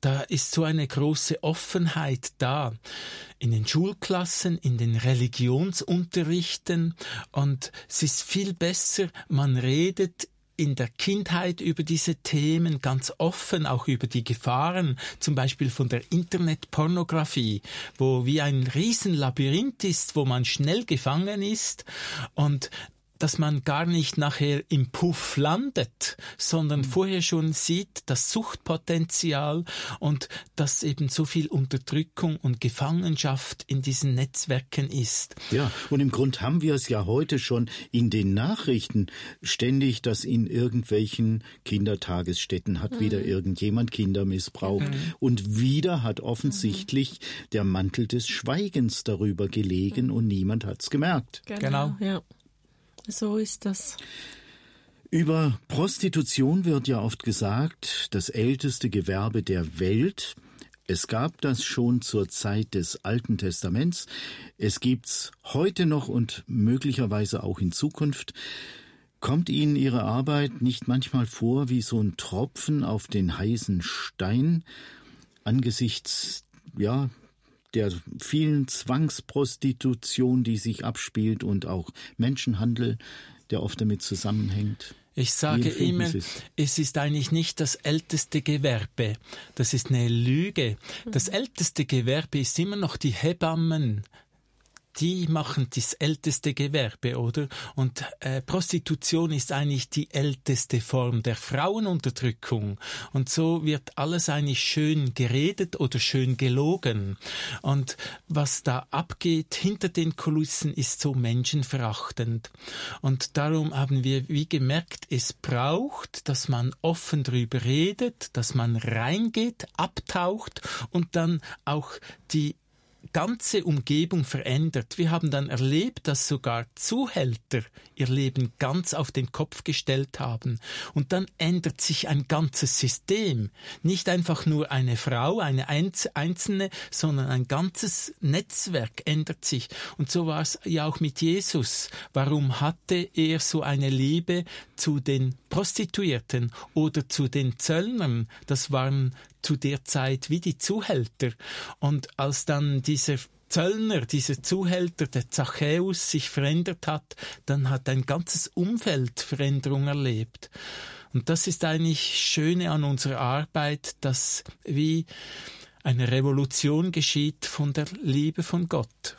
da ist so eine große Offenheit da in den Schulklassen, in den Religionsunterrichten. Und es ist viel besser, man redet in der Kindheit über diese Themen ganz offen, auch über die Gefahren, zum Beispiel von der Internetpornografie, wo wie ein Riesenlabyrinth ist, wo man schnell gefangen ist. Und dass man gar nicht nachher im Puff landet, sondern mhm. vorher schon sieht das Suchtpotenzial und dass eben so viel Unterdrückung und Gefangenschaft in diesen Netzwerken ist. Ja, und im Grund haben wir es ja heute schon in den Nachrichten ständig, dass in irgendwelchen Kindertagesstätten hat mhm. wieder irgendjemand Kinder missbraucht mhm. und wieder hat offensichtlich mhm. der Mantel des Schweigens darüber gelegen und niemand hat's gemerkt. Genau. genau. Ja. So ist das. Über Prostitution wird ja oft gesagt, das älteste Gewerbe der Welt. Es gab das schon zur Zeit des Alten Testaments. Es gibt's heute noch und möglicherweise auch in Zukunft. Kommt Ihnen Ihre Arbeit nicht manchmal vor wie so ein Tropfen auf den heißen Stein angesichts ja der vielen Zwangsprostitution, die sich abspielt und auch Menschenhandel, der oft damit zusammenhängt. Ich sage immer, es ist eigentlich nicht das älteste Gewerbe. Das ist eine Lüge. Das älteste Gewerbe ist immer noch die Hebammen, die machen das älteste Gewerbe, oder? Und äh, Prostitution ist eigentlich die älteste Form der Frauenunterdrückung. Und so wird alles eigentlich schön geredet oder schön gelogen. Und was da abgeht hinter den Kulissen ist so menschenverachtend. Und darum haben wir wie gemerkt, es braucht, dass man offen drüber redet, dass man reingeht, abtaucht und dann auch die ganze Umgebung verändert. Wir haben dann erlebt, dass sogar Zuhälter ihr Leben ganz auf den Kopf gestellt haben. Und dann ändert sich ein ganzes System. Nicht einfach nur eine Frau, eine einzelne, sondern ein ganzes Netzwerk ändert sich. Und so war es ja auch mit Jesus. Warum hatte er so eine Liebe zu den Prostituierten oder zu den Zöllnern? Das waren zu der Zeit wie die Zuhälter. Und als dann dieser Zöllner, dieser Zuhälter, der Zachäus, sich verändert hat, dann hat ein ganzes Umfeld Veränderung erlebt. Und das ist eigentlich Schöne an unserer Arbeit, dass wie eine Revolution geschieht von der Liebe von Gott.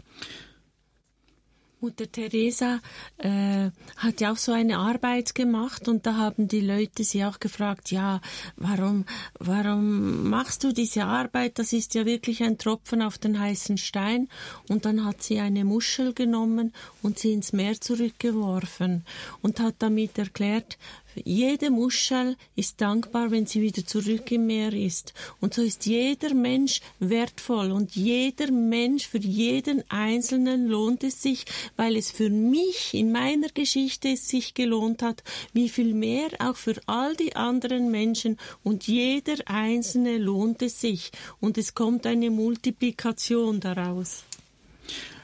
Mutter Teresa äh, hat ja auch so eine Arbeit gemacht und da haben die Leute sie auch gefragt, ja, warum, warum machst du diese Arbeit? Das ist ja wirklich ein Tropfen auf den heißen Stein. Und dann hat sie eine Muschel genommen und sie ins Meer zurückgeworfen und hat damit erklärt, jede Muschel ist dankbar, wenn sie wieder zurück im Meer ist. Und so ist jeder Mensch wertvoll und jeder Mensch, für jeden Einzelnen lohnt es sich, weil es für mich in meiner Geschichte es sich gelohnt hat, wie viel mehr auch für all die anderen Menschen und jeder Einzelne lohnt es sich und es kommt eine Multiplikation daraus.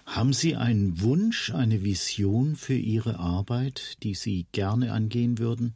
Haben Sie einen Wunsch, eine Vision für Ihre Arbeit, die Sie gerne angehen würden?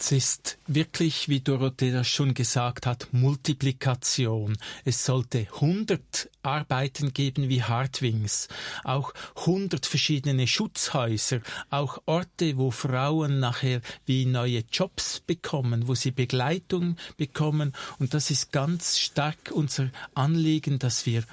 Es ist wirklich, wie Dorothee das schon gesagt hat, Multiplikation. Es sollte 100 Arbeiten geben wie Hardwings, auch 100 verschiedene Schutzhäuser, auch Orte, wo Frauen nachher wie neue Jobs bekommen, wo sie Begleitung bekommen. Und das ist ganz stark unser Anliegen, dass wir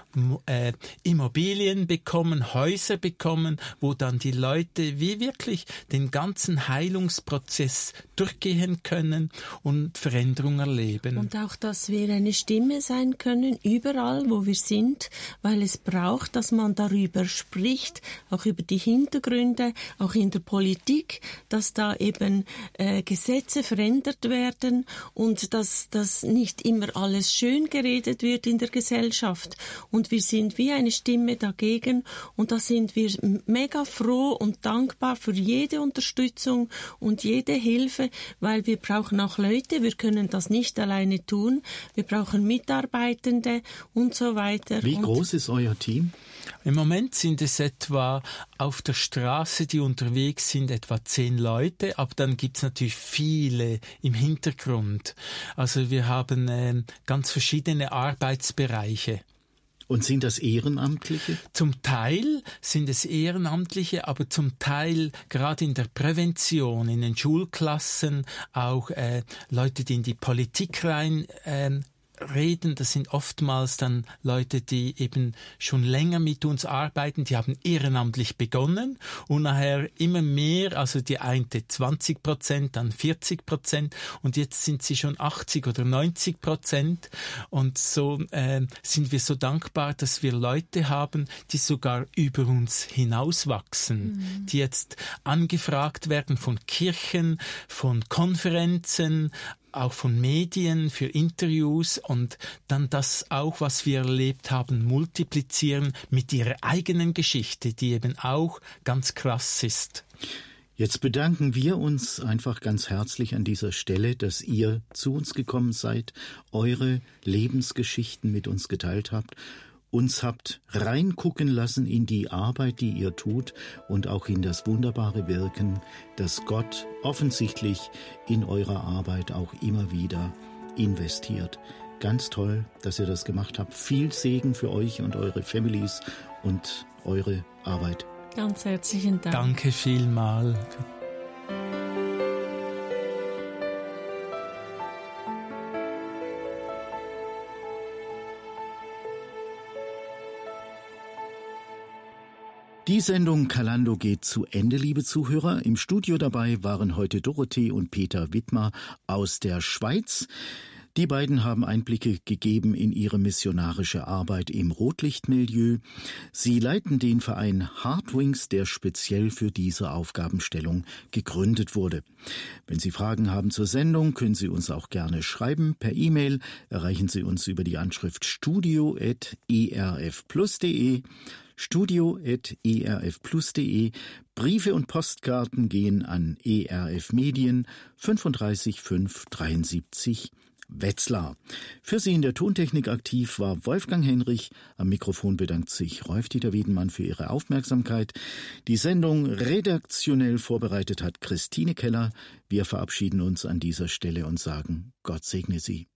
äh, Immobilien bekommen, Häuser bekommen, wo dann die Leute wie wirklich den ganzen Heilungsprozess durchgehen können und Veränderung erleben. Und auch, dass wir eine Stimme sein können, überall, wo wir sind, weil es braucht, dass man darüber spricht, auch über die Hintergründe, auch in der Politik, dass da eben äh, Gesetze verändert werden und dass das nicht immer alles schön geredet wird in der Gesellschaft. Und wir sind wie eine Stimme dagegen und da sind wir mega froh und dankbar für jede Unterstützung und jede Hilfe, weil wir brauchen auch Leute, wir können das nicht alleine tun, wir brauchen Mitarbeitende und so weiter. Wie groß ist euer Team? Im Moment sind es etwa auf der Straße, die unterwegs sind, etwa zehn Leute, aber dann gibt es natürlich viele im Hintergrund. Also wir haben äh, ganz verschiedene Arbeitsbereiche. Und sind das Ehrenamtliche? Zum Teil sind es Ehrenamtliche, aber zum Teil gerade in der Prävention, in den Schulklassen, auch äh, Leute, die in die Politik rein äh, reden, das sind oftmals dann Leute, die eben schon länger mit uns arbeiten, die haben ehrenamtlich begonnen und nachher immer mehr, also die eine 20 Prozent, dann 40 Prozent und jetzt sind sie schon 80 oder 90 Prozent und so äh, sind wir so dankbar, dass wir Leute haben, die sogar über uns hinauswachsen, mhm. die jetzt angefragt werden von Kirchen, von Konferenzen, auch von Medien für Interviews und dann das auch, was wir erlebt haben, multiplizieren mit ihrer eigenen Geschichte, die eben auch ganz krass ist. Jetzt bedanken wir uns einfach ganz herzlich an dieser Stelle, dass ihr zu uns gekommen seid, eure Lebensgeschichten mit uns geteilt habt uns habt reingucken lassen in die Arbeit, die ihr tut und auch in das wunderbare Wirken, das Gott offensichtlich in eurer Arbeit auch immer wieder investiert. Ganz toll, dass ihr das gemacht habt. Viel Segen für euch und eure Families und eure Arbeit. Ganz herzlichen Dank. Danke vielmal. Die Sendung Kalando geht zu Ende, liebe Zuhörer. Im Studio dabei waren heute Dorothee und Peter Wittmer aus der Schweiz. Die beiden haben Einblicke gegeben in ihre missionarische Arbeit im Rotlichtmilieu. Sie leiten den Verein Hardwings, der speziell für diese Aufgabenstellung gegründet wurde. Wenn Sie Fragen haben zur Sendung, können Sie uns auch gerne schreiben. Per E-Mail erreichen Sie uns über die Anschrift studio.erfplus.de studio.erfplus.de. Briefe und Postkarten gehen an ERF Medien 35573 Wetzlar. Für Sie in der Tontechnik aktiv war Wolfgang Henrich. Am Mikrofon bedankt sich Rolf-Dieter Wiedenmann für Ihre Aufmerksamkeit. Die Sendung redaktionell vorbereitet hat Christine Keller. Wir verabschieden uns an dieser Stelle und sagen Gott segne Sie.